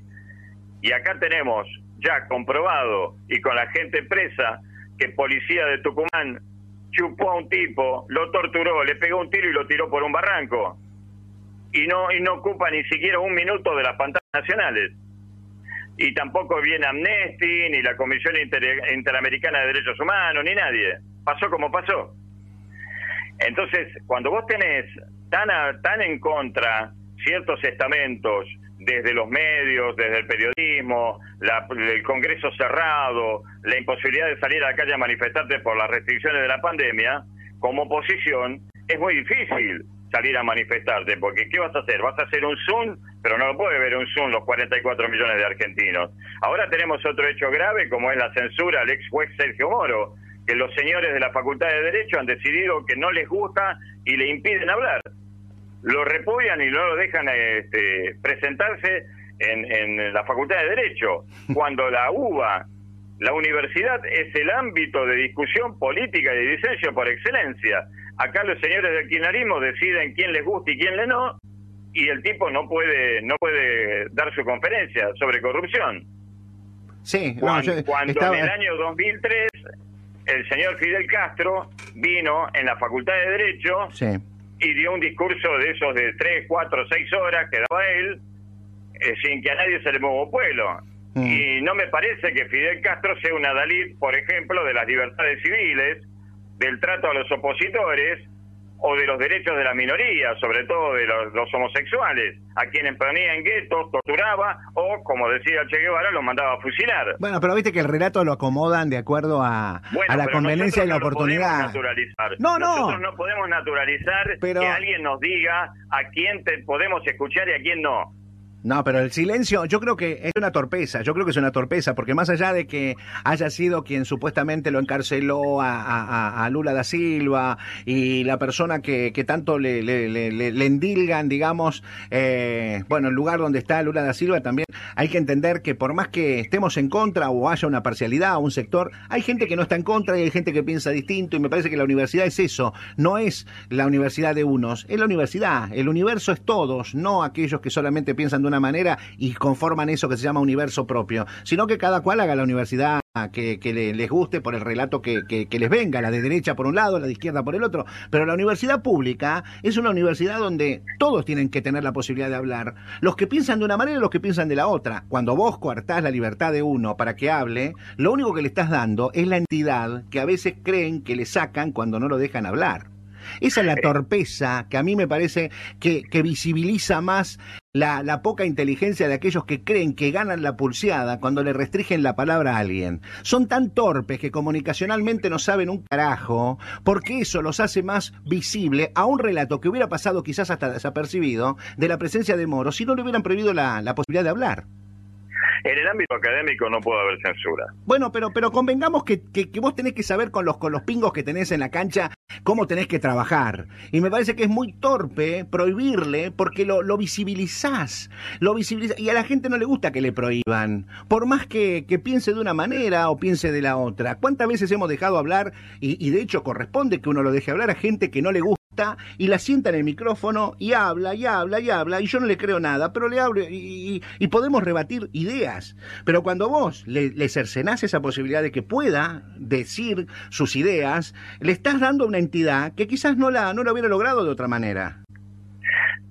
Y acá tenemos ya comprobado y con la gente presa que policía de Tucumán chupó a un tipo, lo torturó, le pegó un tiro y lo tiró por un barranco. Y no, y no ocupa ni siquiera un minuto de las pantallas nacionales. Y tampoco viene Amnesty, ni la Comisión Inter Interamericana de Derechos Humanos, ni nadie pasó como pasó. Entonces, cuando vos tenés tan, a, tan en contra ciertos estamentos desde los medios, desde el periodismo, el Congreso cerrado, la imposibilidad de salir a la calle a manifestarte por las restricciones de la pandemia, como oposición es muy difícil salir a manifestarte, porque ¿qué vas a hacer? Vas a hacer un Zoom, pero no lo puede ver un Zoom los 44 millones de argentinos. Ahora tenemos otro hecho grave, como es la censura al ex juez Sergio Moro, que los señores de la Facultad de Derecho han decidido que no les gusta y le impiden hablar. Lo repudian y no lo dejan este, presentarse en, en la Facultad de Derecho, cuando la UBA, la universidad, es el ámbito de discusión política y de diseño por excelencia Acá los señores del kirchnerismo deciden quién les gusta y quién le no, y el tipo no puede no puede dar su conferencia sobre corrupción. Sí, cuando, en el año 2003 el señor Fidel Castro vino en la Facultad de Derecho y dio un discurso de esos de 3, 4, 6 horas que daba él, eh, sin que a nadie se le mueva pueblo. Mm. Y no me parece que Fidel Castro sea una Dalí, por ejemplo, de las libertades civiles, del trato a los opositores o de los derechos de la minoría, sobre todo de los, homosexuales, a quienes ponía en guetos, torturaba o, como decía Che Guevara, los mandaba a fusilar. Bueno, pero viste que el relato lo acomodan de acuerdo a, a la conveniencia y la oportunidad. No, no. Nosotros no podemos naturalizar que alguien nos diga a quién te podemos escuchar y a quién no. No, pero el silencio, yo creo que es una torpeza, yo creo que es una torpeza, porque más allá de que haya sido quien supuestamente lo encarceló a, Lula da Silva y la persona que, tanto le, le, endilgan, digamos, eh, bueno, el lugar donde está Lula da Silva también hay que entender que por más que estemos en contra o haya una parcialidad o un sector, hay gente que no está en contra y hay gente que piensa distinto y me parece que la universidad es eso, no es la universidad de unos, es la universidad, el universo es todos, no aquellos que solamente piensan de una manera y conforman eso que se llama universo propio, sino que cada cual haga la universidad que, les guste por el relato que, les venga, la de derecha por un lado, la de izquierda por el otro, pero la universidad pública es una universidad donde todos tienen que tener la posibilidad de hablar, los que piensan de una manera y los que piensan de la otra. Cuando vos coartás la libertad de uno para que hable, lo único que le estás dando es la entidad que a veces creen que le sacan cuando no lo dejan hablar. Esa es la torpeza que a mí me parece que, visibiliza más la, poca inteligencia de aquellos que creen que ganan la pulseada cuando le restringen la palabra a alguien. Son tan torpes que comunicacionalmente no saben un carajo, porque eso los hace más visible a un relato que hubiera pasado quizás hasta desapercibido de la presencia de Moro si no le hubieran prohibido la posibilidad de hablar. En el ámbito académico no puede haber censura. Bueno, pero, pero convengamos que, que, vos tenés que saber con los, con los pingos que tenés en la cancha cómo tenés que trabajar. Y me parece que es muy torpe prohibirle porque lo, lo visibilizás. Lo visibilizás, y a la gente no le gusta que le prohíban. Por más que, que piense de una manera o piense de la otra. ¿Cuántas veces hemos dejado hablar, y, y de hecho corresponde que uno lo deje hablar a gente que no le gusta? Y la sienta en el micrófono y habla y habla y habla y yo no le creo nada, pero le hablo y, podemos rebatir ideas. Pero cuando vos le, le, cercenás esa posibilidad de que pueda decir sus ideas, le estás dando una entidad que quizás no la, no lo hubiera logrado de otra manera.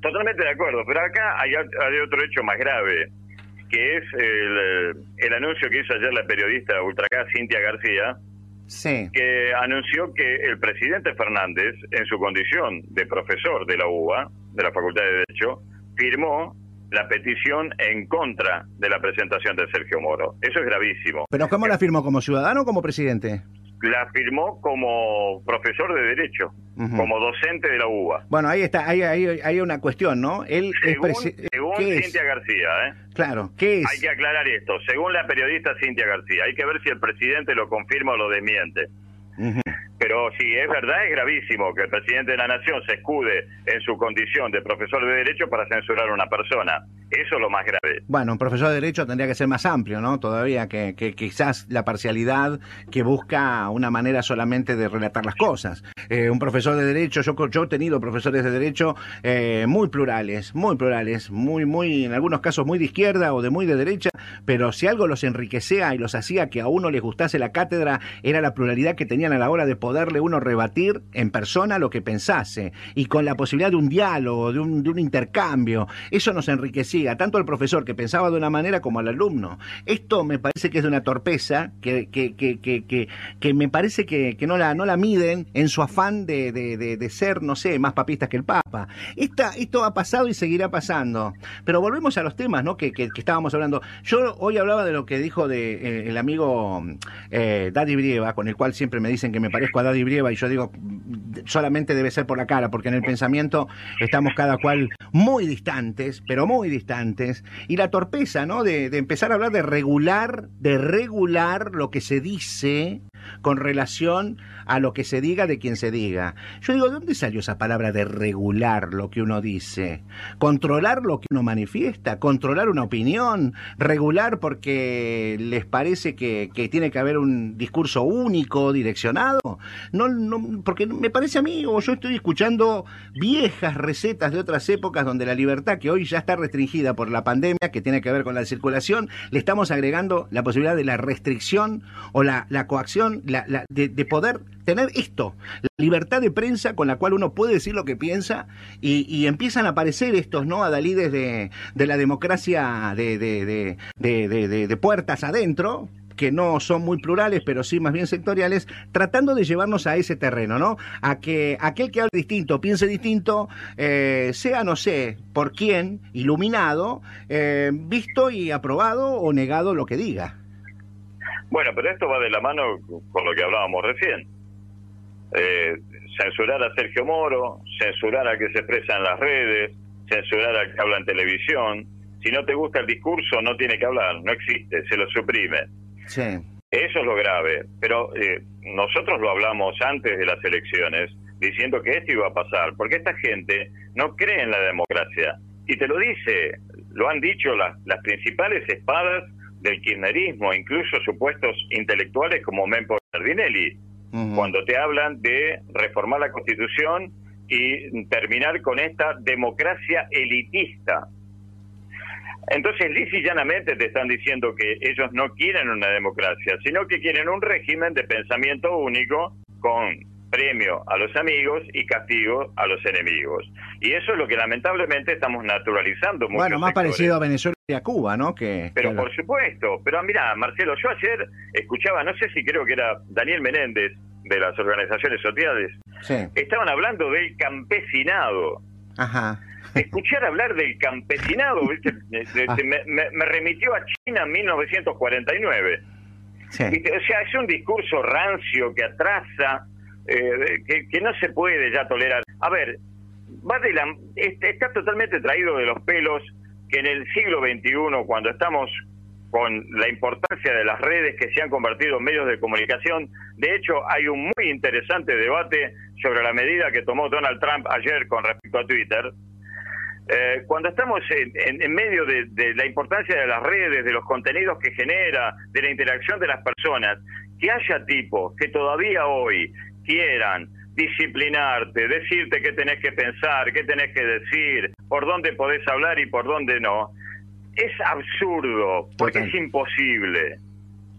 Totalmente de acuerdo, pero acá hay, hay otro hecho más grave, que es el, el anuncio que hizo ayer la periodista ultracá Cintia García, que anunció que el presidente Fernández, en su condición de profesor de la UBA, de la Facultad de Derecho, firmó la petición en contra de la presentación de Sergio Moro. Eso es gravísimo. ¿Pero cómo la firmó? ¿Como ciudadano o como presidente? La firmó como profesor de Derecho, como docente de la UBA. Bueno, ahí está, ahí hay una cuestión, ¿no? Él según, según Cintia García, ¿eh? Claro, ¿qué es? Hay que aclarar esto. Según la periodista Cintia García, hay que ver si el presidente lo confirma o lo desmiente. Pero si es verdad, es gravísimo que el presidente de la Nación se escude en su condición de profesor de Derecho para censurar a una persona. Eso es lo más grave. Bueno, un profesor de Derecho tendría que ser más amplio, ¿no? Todavía que, quizás la parcialidad que busca una manera solamente de relatar las cosas. Eh, un profesor de Derecho, yo, yo he tenido profesores de Derecho eh, muy plurales, muy plurales, muy, muy, en algunos casos muy de izquierda o de muy de derecha, pero si algo los enriquecía y los hacía que a uno les gustase la cátedra, era la pluralidad que tenían a la hora de poderle uno rebatir en persona lo que pensase y con la posibilidad de un diálogo, de un, de un intercambio. Eso nos enriquecía tanto al profesor que pensaba de una manera como al alumno. Esto me parece que es de una torpeza que, que, que, que, me parece que, no, la, no la miden en su afán de, de, de, ser, no sé, más papistas que el Papa. Esta, esto ha pasado y seguirá pasando. Pero volvemos a los temas ¿no? que, estábamos hablando. Yo hoy hablaba de lo que dijo de, eh, el amigo eh, Daddy Brieva, con el cual siempre me dicen que me parezco a Daddy Brieva, y yo digo, solamente debe ser por la cara, porque en el pensamiento estamos cada cual muy distantes, pero muy distantes, y la torpeza, ¿no? De, de empezar a hablar de regular, de regular lo que se dice con relación a lo que se diga de quien se diga. Yo digo, ¿de dónde salió esa palabra de regular lo que uno dice? Controlar lo que uno manifiesta, controlar una opinión, regular porque les parece que, que tiene que haber un discurso único, direccionado. No, no, porque me parece a mí, o yo estoy escuchando viejas recetas de otras épocas donde la libertad, que hoy ya está restringida por la pandemia, que tiene que ver con la circulación, le estamos agregando la posibilidad de la restricción o la, la coacción la, de, de poder tener esto, la libertad de prensa con la cual uno puede decir lo que piensa y, empiezan a aparecer estos no adalides de, de la democracia de, de, de, puertas adentro que no son muy plurales, pero sí más bien sectoriales, tratando de llevarnos a ese terreno, ¿no? A que aquel que hable distinto, piense distinto, eh, sea, no sé, por quién, iluminado, eh, visto y aprobado o negado lo que diga. Bueno, pero esto va de la mano con lo que hablábamos recién eh, censurar a Sergio Moro, censurar a que se expresa en las redes, censurar a que habla en televisión. Si no te gusta el discurso, no tiene que hablar, no existe, se lo suprime. Sí. Eso es lo grave. Pero eh, nosotros lo hablamos antes de las elecciones, diciendo que esto iba a pasar, porque esta gente no cree en la democracia. Y te lo dice, lo han dicho las, las principales espadas del kirchnerismo, incluso supuestos intelectuales como Mempo Sardinelli cuando te hablan de reformar la Constitución y terminar con esta democracia elitista. Entonces, lisa y llanamente te están diciendo que ellos no quieren una democracia, sino que quieren un régimen de pensamiento único con premio a los amigos y castigo a los enemigos. Y eso es lo que lamentablemente estamos naturalizando. Bueno, más parecido a Venezuela a Cuba, ¿no? Que, pero por supuesto, pero mira, Marcelo, yo ayer escuchaba, no sé si creo que era Daniel Menéndez de las organizaciones sociales, estaban hablando del campesinado. Ajá. Escuchar hablar del campesinado ah. me, remitió a China en 1949. O sea, es un discurso rancio que atrasa, eh, que, que, no se puede ya tolerar. A ver, va de la, está totalmente traído de los pelos que en el siglo XXI, cuando estamos con la importancia de las redes que se han convertido en medios de comunicación, de hecho hay un muy interesante debate sobre la medida que tomó Donald Trump ayer con respecto a Twitter. Eh, cuando estamos en, en, medio de, de, la importancia de las redes, de los contenidos que genera, de la interacción de las personas, que haya tipos que todavía hoy quieran disciplinarte, decirte qué tenés que pensar, qué tenés que decir, por dónde podés hablar y por dónde no, es absurdo, porque es imposible.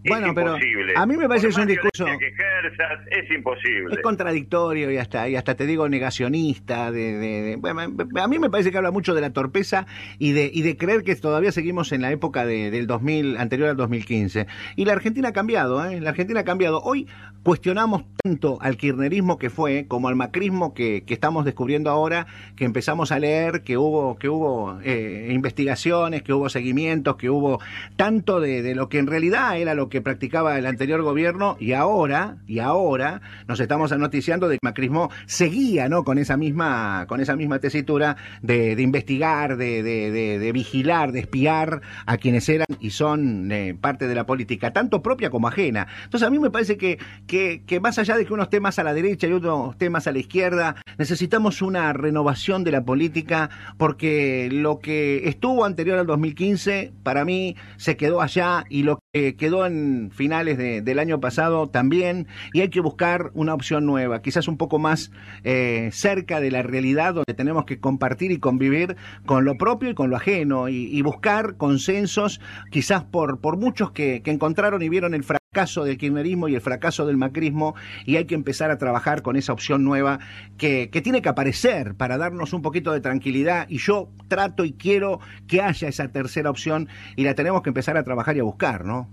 Bueno, pero a mí me parece que es un discurso que ejerzas, es imposible. Es contradictorio y hasta y hasta te digo negacionista. De, de, bueno, a mí me parece que habla mucho de la torpeza y de y de creer que todavía seguimos en la época de, del 2000 anterior al 2015. Y la Argentina ha cambiado, ¿eh? La Argentina ha cambiado. Hoy cuestionamos tanto al kirchnerismo que fue como al macrismo que, que estamos descubriendo ahora, que empezamos a leer, que hubo que hubo eh, investigaciones, que hubo seguimientos, que hubo tanto de, de lo que en realidad era lo que practicaba el anterior gobierno y ahora, y ahora nos estamos anoticiando de que Macrismo seguía, ¿no? Con esa misma, con esa misma tesitura de, de investigar, de, de, de, vigilar, de espiar a quienes eran y son eh, parte de la política, tanto propia como ajena. Entonces a mí me parece que, que, que más allá de que unos temas a la derecha y otros temas a la izquierda, necesitamos una renovación de la política porque lo que estuvo anterior al 2015 para mí se quedó allá y lo que quedó en finales de, del año pasado también, y hay que buscar una opción nueva, quizás un poco más eh, cerca de la realidad, donde tenemos que compartir y convivir con lo propio y con lo ajeno, y, y buscar consensos, quizás por, por muchos que, que encontraron y vieron el fracaso fracaso del kirchnerismo y el fracaso del macrismo y hay que empezar a trabajar con esa opción nueva que, que, tiene que aparecer para darnos un poquito de tranquilidad y yo trato y quiero que haya esa tercera opción y la tenemos que empezar a trabajar y a buscar, ¿no?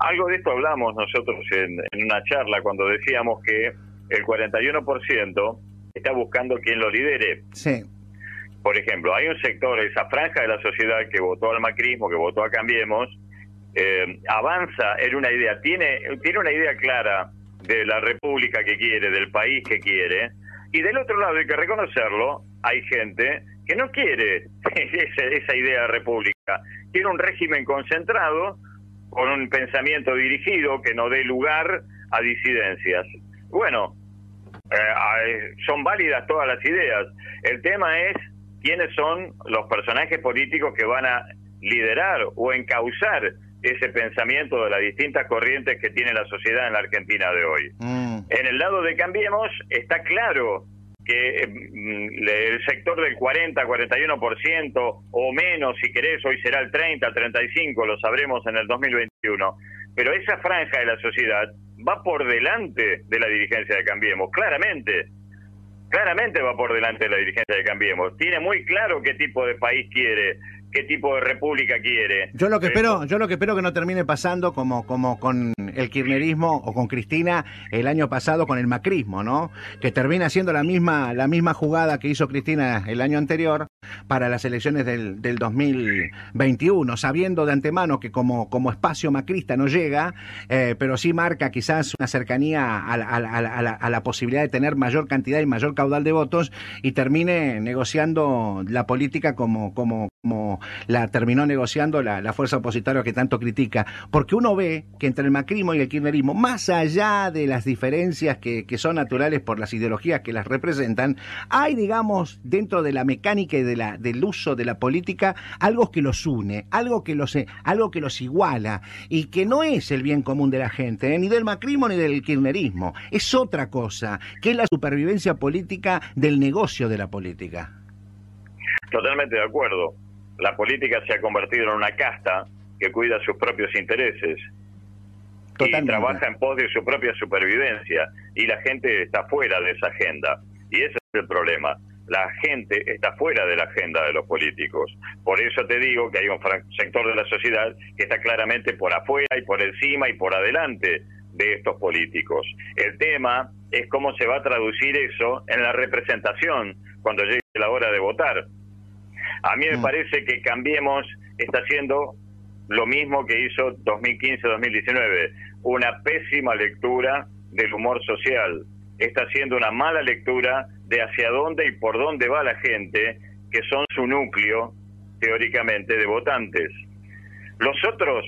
Algo de esto hablamos nosotros en, en una charla cuando decíamos que el 41% está buscando quien lo lidere. Sí. Por ejemplo, hay un sector, esa franja de la sociedad que votó al macrismo, que votó a Cambiemos, eh, avanza en una idea, tiene, tiene una idea clara de la república que quiere, del país que quiere, y del otro lado hay que reconocerlo, hay gente que no quiere esa, idea de república, quiere un régimen concentrado, con un pensamiento dirigido que no dé lugar a disidencias. Bueno, eh, son válidas todas las ideas. El tema es quiénes son los personajes políticos que van a liderar o encauzar ese pensamiento de las distintas corrientes que tiene la sociedad en la Argentina de hoy. Mm. En el lado de Cambiemos está claro que mm, el sector del 40, 41% o menos, si querés, hoy será el 30, 35, lo sabremos en el 2021. Pero esa franja de la sociedad va por delante de la dirigencia de Cambiemos, claramente. Claramente va por delante de la dirigencia de Cambiemos. Tiene muy claro qué tipo de país quiere, qué tipo de república quiere. Yo lo que espero, yo lo que espero que no termine pasando como como con el kirchnerismo o con Cristina el año pasado con el macrismo, ¿no? Que termina siendo la misma la misma jugada que hizo Cristina el año anterior para las elecciones del, del 2021, sabiendo de antemano que como como espacio macrista no llega, eh, pero sí marca quizás una cercanía a, a, a, la, a la posibilidad de tener mayor cantidad y mayor caudal de votos y termine negociando la política como como como la terminó negociando la, la, fuerza opositora que tanto critica, porque uno ve que entre el macrismo y el kirchnerismo, más allá de las diferencias que, son naturales por las ideologías que las representan, hay, digamos, dentro de la mecánica y del uso de la política, algo que los une, algo que los, algo que los iguala, y que no es el bien común de la gente, ¿eh? ni del macrismo ni del kirchnerismo, es otra cosa, que es la supervivencia política del negocio de la política. Totalmente de acuerdo la política se ha convertido en una casta que cuida sus propios intereses Totalmente. y trabaja en pos de su propia supervivencia y la gente está fuera de esa agenda y ese es el problema la gente está fuera de la agenda de los políticos. Por eso te digo que hay un sector de la sociedad que está claramente por afuera y por encima y por adelante de estos políticos. El tema es cómo se va a traducir eso en la representación cuando llegue la hora de votar. A mí me mm. parece que Cambiemos está haciendo lo mismo que hizo 2015-2019, una pésima lectura del humor social. Está haciendo una mala lectura de hacia dónde y por dónde va la gente, que son su núcleo, teóricamente, de votantes. Los otros,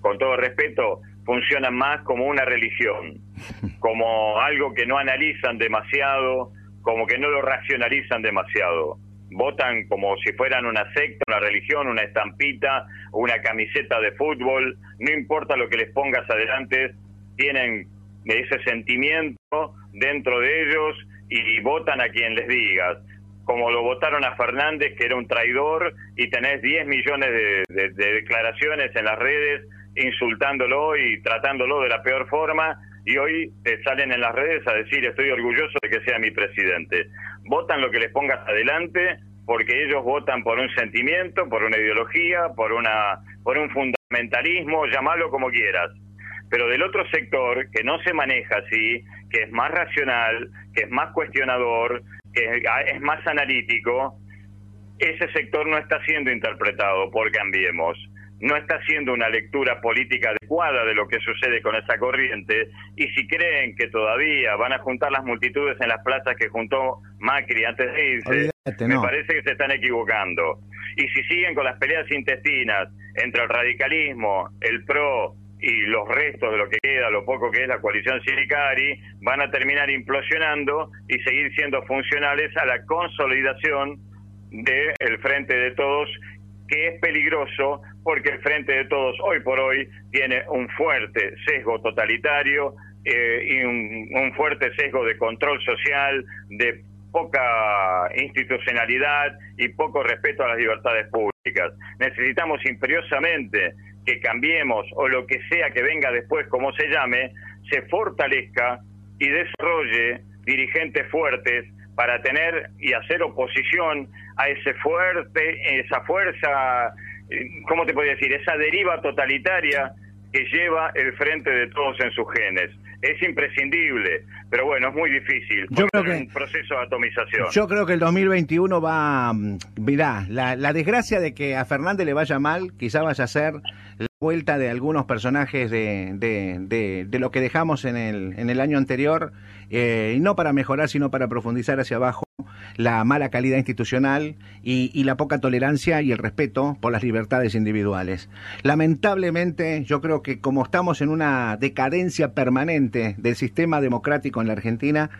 con todo respeto, funcionan más como una religión, como algo que no analizan demasiado, como que no lo racionalizan demasiado votan como si fueran una secta, una religión, una estampita, una camiseta de fútbol, no importa lo que les pongas adelante, tienen ese sentimiento dentro de ellos y votan a quien les digas. Como lo votaron a Fernández, que era un traidor, y tenés 10 millones de, de, de declaraciones en las redes insultándolo y tratándolo de la peor forma, y hoy te salen en las redes a decir estoy orgulloso de que sea mi presidente. Votan lo que les pongas adelante porque ellos votan por un sentimiento, por una ideología, por una por un fundamentalismo, llámalo como quieras. Pero del otro sector que no se maneja así, que es más racional, que es más cuestionador, que es más analítico, ese sector no está siendo interpretado por Cambiemos no está haciendo una lectura política adecuada de lo que sucede con esa corriente y si creen que todavía van a juntar las multitudes en las plazas que juntó Macri antes de irse, me parece que se están equivocando. Y si siguen con las peleas intestinas entre el radicalismo, el PRO y los restos de lo que queda, lo poco que es la coalición Silicari, van a terminar implosionando y seguir siendo funcionales a la consolidación del Frente de Todos que es peligroso porque el Frente de Todos hoy por hoy tiene un fuerte sesgo totalitario eh, y un, fuerte sesgo de control social, de poca institucionalidad y poco respeto a las libertades públicas. Necesitamos imperiosamente que cambiemos o lo que sea que venga después, como se llame, se fortalezca y desarrolle dirigentes fuertes para tener y hacer oposición a ese fuerte, esa fuerza, ¿cómo te podría decir? Esa deriva totalitaria que lleva el frente de todos en sus genes. Es imprescindible, pero bueno, es muy difícil. Yo creo que un proceso de atomización. Yo creo que el 2021 va, mm, mirá, la, la desgracia de que a Fernández le vaya mal, quizá vaya a ser la vuelta de algunos personajes de, de, de, de lo que dejamos en el, en el año anterior, eh, y no para mejorar, sino para profundizar hacia abajo la mala calidad institucional y, la poca tolerancia y el respeto por las libertades individuales. Lamentablemente, yo creo que como estamos en una decadencia permanente del sistema democrático en la Argentina,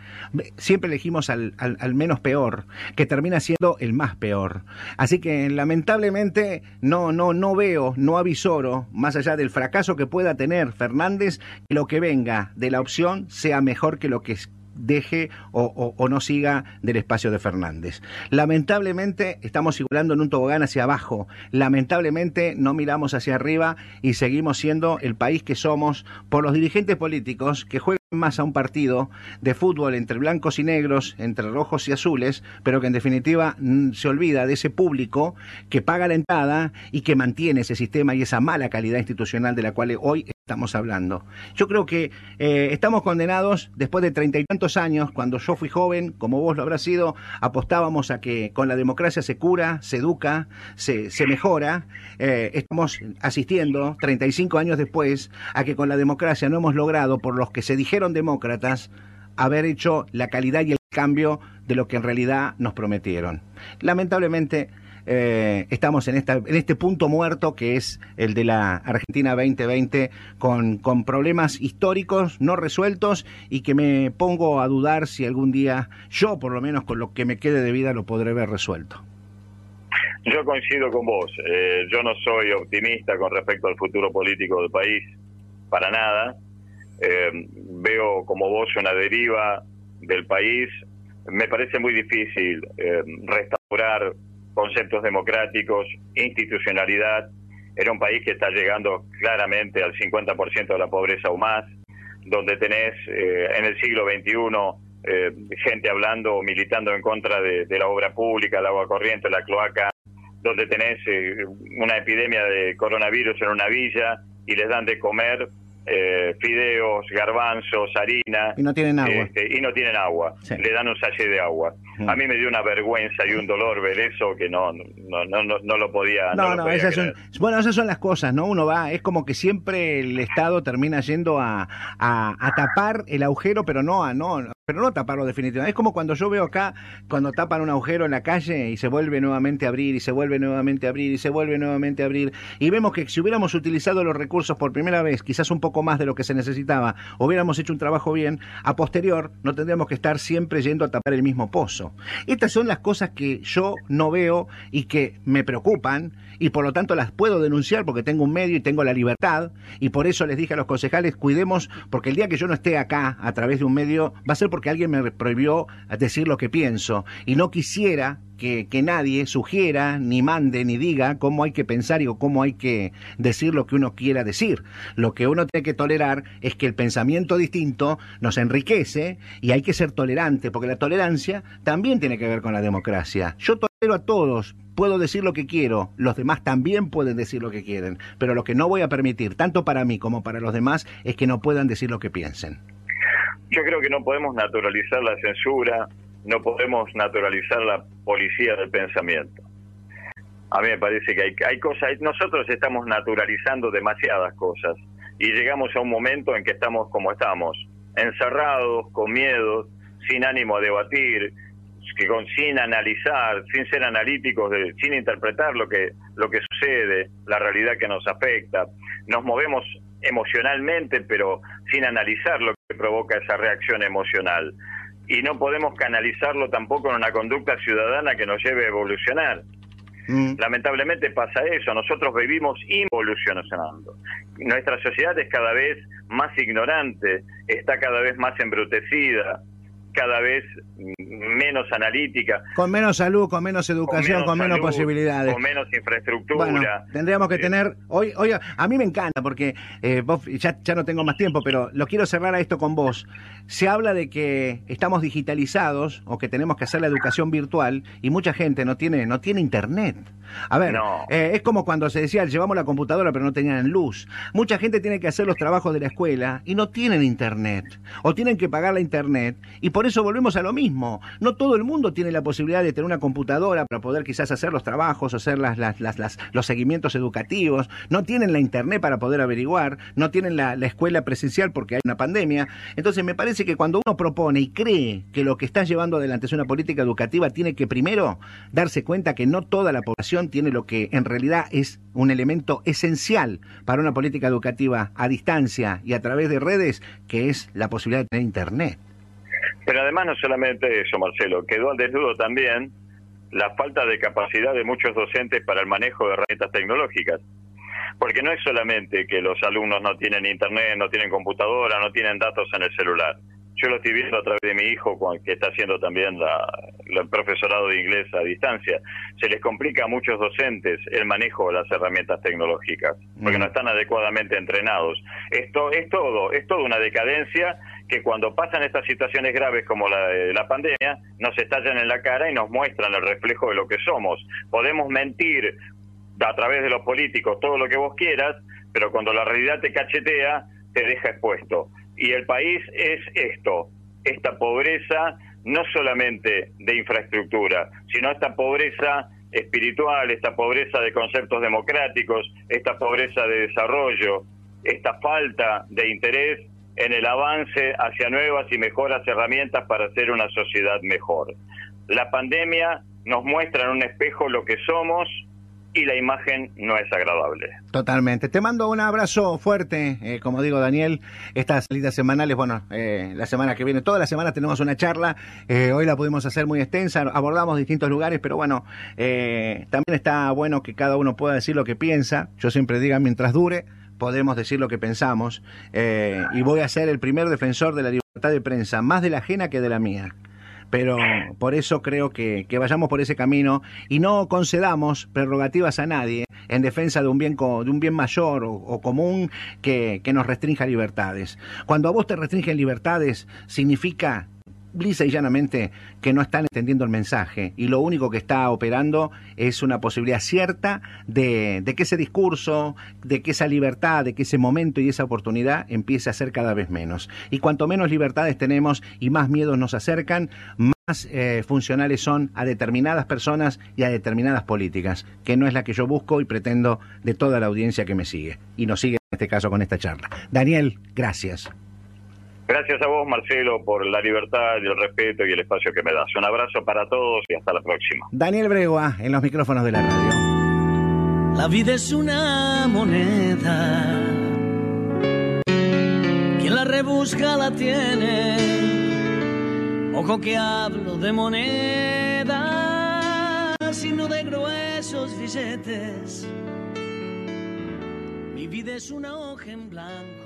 siempre elegimos al menos peor, que termina siendo el más peor. Así que lamentablemente no, no, no veo, no avisoro, más allá del fracaso que pueda tener Fernández, que lo que venga de la opción sea mejor que lo que deje o, no siga del espacio de Fernández. Lamentablemente estamos figurando en un tobogán hacia abajo. Lamentablemente no miramos hacia arriba y seguimos siendo el país que somos por los dirigentes políticos que juegan más a un partido de fútbol entre blancos y negros, entre rojos y azules, pero que en definitiva se olvida de ese público que paga la entrada y que mantiene ese sistema y esa mala calidad institucional de la cual hoy estamos hablando. Yo creo que eh, estamos condenados después de treinta y tantos años, cuando yo fui joven, como vos lo habrás sido, apostábamos a que con la democracia se cura, se educa, se, se mejora. Eh, estamos asistiendo, 35 años después, a que con la democracia no hemos logrado, por los que se dijeron demócratas, haber hecho la calidad y el cambio de lo que en realidad nos prometieron. Lamentablemente, eh, estamos en, esta, en este punto muerto que es el de la Argentina 2020 con, con problemas históricos no resueltos y que me pongo a dudar si algún día yo por lo menos con lo que me quede de vida lo podré ver resuelto. Yo coincido con vos. Eh, yo no soy optimista con respecto al futuro político del país, para nada. Eh, veo como vos una deriva del país. Me parece muy difícil eh, restaurar conceptos democráticos, institucionalidad. Era un país que está llegando claramente al 50% de la pobreza o más, donde tenés eh, en el siglo XXI eh, gente hablando o militando en contra de, de, la obra pública, el agua corriente, la cloaca, donde tenés eh, una epidemia de coronavirus en una villa y les dan de comer eh, fideos, garbanzos, harina. Y no tienen agua. Este, y no tienen agua. Sí. Le dan un sachet de agua. A mí me dio una vergüenza y un dolor ver eso que no no, no, no, no lo podía. No, no, no esas son, bueno, esas son las cosas, ¿no? Uno va, es como que siempre el Estado termina yendo a, a, a tapar el agujero, pero no a no pero no taparlo definitivamente. Es como cuando yo veo acá, cuando tapan un agujero en la calle y se vuelve nuevamente a abrir, y se vuelve nuevamente a abrir, y se vuelve nuevamente a abrir, y vemos que si hubiéramos utilizado los recursos por primera vez, quizás un poco más de lo que se necesitaba, hubiéramos hecho un trabajo bien, a posterior no tendríamos que estar siempre yendo a tapar el mismo pozo. Estas son las cosas que yo no veo y que me preocupan, y por lo tanto las puedo denunciar porque tengo un medio y tengo la libertad, y por eso les dije a los concejales, cuidemos, porque el día que yo no esté acá a través de un medio, va a ser porque alguien me prohibió decir lo que pienso y no quisiera que, que, nadie sugiera, ni mande, ni diga cómo hay que pensar y cómo hay que decir lo que uno quiera decir. Lo que uno tiene que tolerar es que el pensamiento distinto nos enriquece y hay que ser tolerante, porque la tolerancia también tiene que ver con la democracia. Yo tolero a todos, puedo decir lo que quiero, los demás también pueden decir lo que quieren, pero lo que no voy a permitir, tanto para mí como para los demás, es que no puedan decir lo que piensen. Yo creo que no podemos naturalizar la censura, no podemos naturalizar la policía del pensamiento. A mí me parece que hay, hay cosas, nosotros estamos naturalizando demasiadas cosas y llegamos a un momento en que estamos como estamos, encerrados, con miedo, sin ánimo a debatir, que sin analizar, sin ser analíticos, de, sin interpretar lo que, lo que sucede, la realidad que nos afecta. Nos movemos emocionalmente, pero sin analizar lo que provoca esa reacción emocional. Y no podemos canalizarlo tampoco en una conducta ciudadana que nos lleve a evolucionar. Mm. Lamentablemente pasa eso, nosotros vivimos involucionando. Nuestra sociedad es cada vez más ignorante, está cada vez más embrutecida, cada vez menos analítica. Con menos salud, con menos educación, con menos, posibilidades. Con menos infraestructura. Bueno, tendríamos que tener. Hoy, hoy, a mí me encanta porque eh, vos, ya, ya no tengo más tiempo, pero lo quiero cerrar a esto con vos. Se habla de que estamos digitalizados o que tenemos que hacer la educación virtual y mucha gente no tiene, no tiene internet. A ver, eh, es como cuando se decía, llevamos la computadora pero no tenían luz. Mucha gente tiene que hacer los trabajos de la escuela y no tienen internet. O tienen que pagar la internet y por eso volvemos a lo mismo. No todo el mundo tiene la posibilidad de tener una computadora para poder quizás hacer los trabajos, hacer las, las, las, los seguimientos educativos. No tienen la internet para poder averiguar. No tienen la, la escuela presencial porque hay una pandemia. Entonces me parece que cuando uno propone y cree que lo que está llevando adelante es una política educativa, tiene que primero darse cuenta que no toda la población tiene lo que en realidad es un elemento esencial para una política educativa a distancia y a través de redes, que es la posibilidad de tener Internet. Pero además no solamente eso, Marcelo, quedó al desnudo también la falta de capacidad de muchos docentes para el manejo de herramientas tecnológicas. Porque no es solamente que los alumnos no tienen internet, no tienen computadora, no tienen datos en el celular yo lo estoy viendo a través de mi hijo, que está haciendo también la, el profesorado de inglés a distancia. Se les complica a muchos docentes el manejo de las herramientas tecnológicas, porque mm. no están adecuadamente entrenados. Esto es todo, es toda una decadencia que cuando pasan estas situaciones graves como la de la pandemia, nos estallan en la cara y nos muestran el reflejo de lo que somos. Podemos mentir a través de los políticos todo lo que vos quieras, pero cuando la realidad te cachetea, te deja expuesto. Y el país es esto, esta pobreza no solamente de infraestructura, sino esta pobreza espiritual, esta pobreza de conceptos democráticos, esta pobreza de desarrollo, esta falta de interés en el avance hacia nuevas y mejoras herramientas para hacer una sociedad mejor. La pandemia nos muestra en un espejo lo que somos y la imagen no es agradable. Totalmente. Te mando un abrazo fuerte, eh, como digo Daniel, estas salidas semanales, bueno, eh, la semana que viene, toda la semana tenemos una charla, eh, hoy la pudimos hacer muy extensa, abordamos distintos lugares, pero bueno, también está bueno que cada uno pueda decir lo que piensa, yo siempre diga mientras dure, podemos decir lo que pensamos, y voy a ser el primer defensor de la libertad de prensa, más de la ajena que de la mía pero por eso creo que, vayamos por ese camino y no concedamos prerrogativas a nadie en defensa de un bien, de un bien mayor o, común que, que nos restrinja libertades. Cuando a vos te restringen libertades, significa lisa y llanamente que no están entendiendo el mensaje y lo único que está operando es una posibilidad cierta de, que ese discurso, de que esa libertad, de que ese momento y esa oportunidad empiece a ser cada vez menos. Y cuanto menos libertades tenemos y más miedos nos acercan, más eh, funcionales son a determinadas personas y a determinadas políticas, que no es la que yo busco y pretendo de toda la audiencia que me sigue y nos sigue en este caso con esta charla. Daniel, gracias. Gracias a vos, Marcelo, por la libertad y el respeto y el espacio que me das. Un abrazo para todos y hasta la próxima. Daniel Bregua, en los micrófonos de la radio. La vida es una moneda. Quien la rebusca la tiene. Ojo que hablo de moneda, sino de gruesos billetes. Mi vida es una hoja en blanco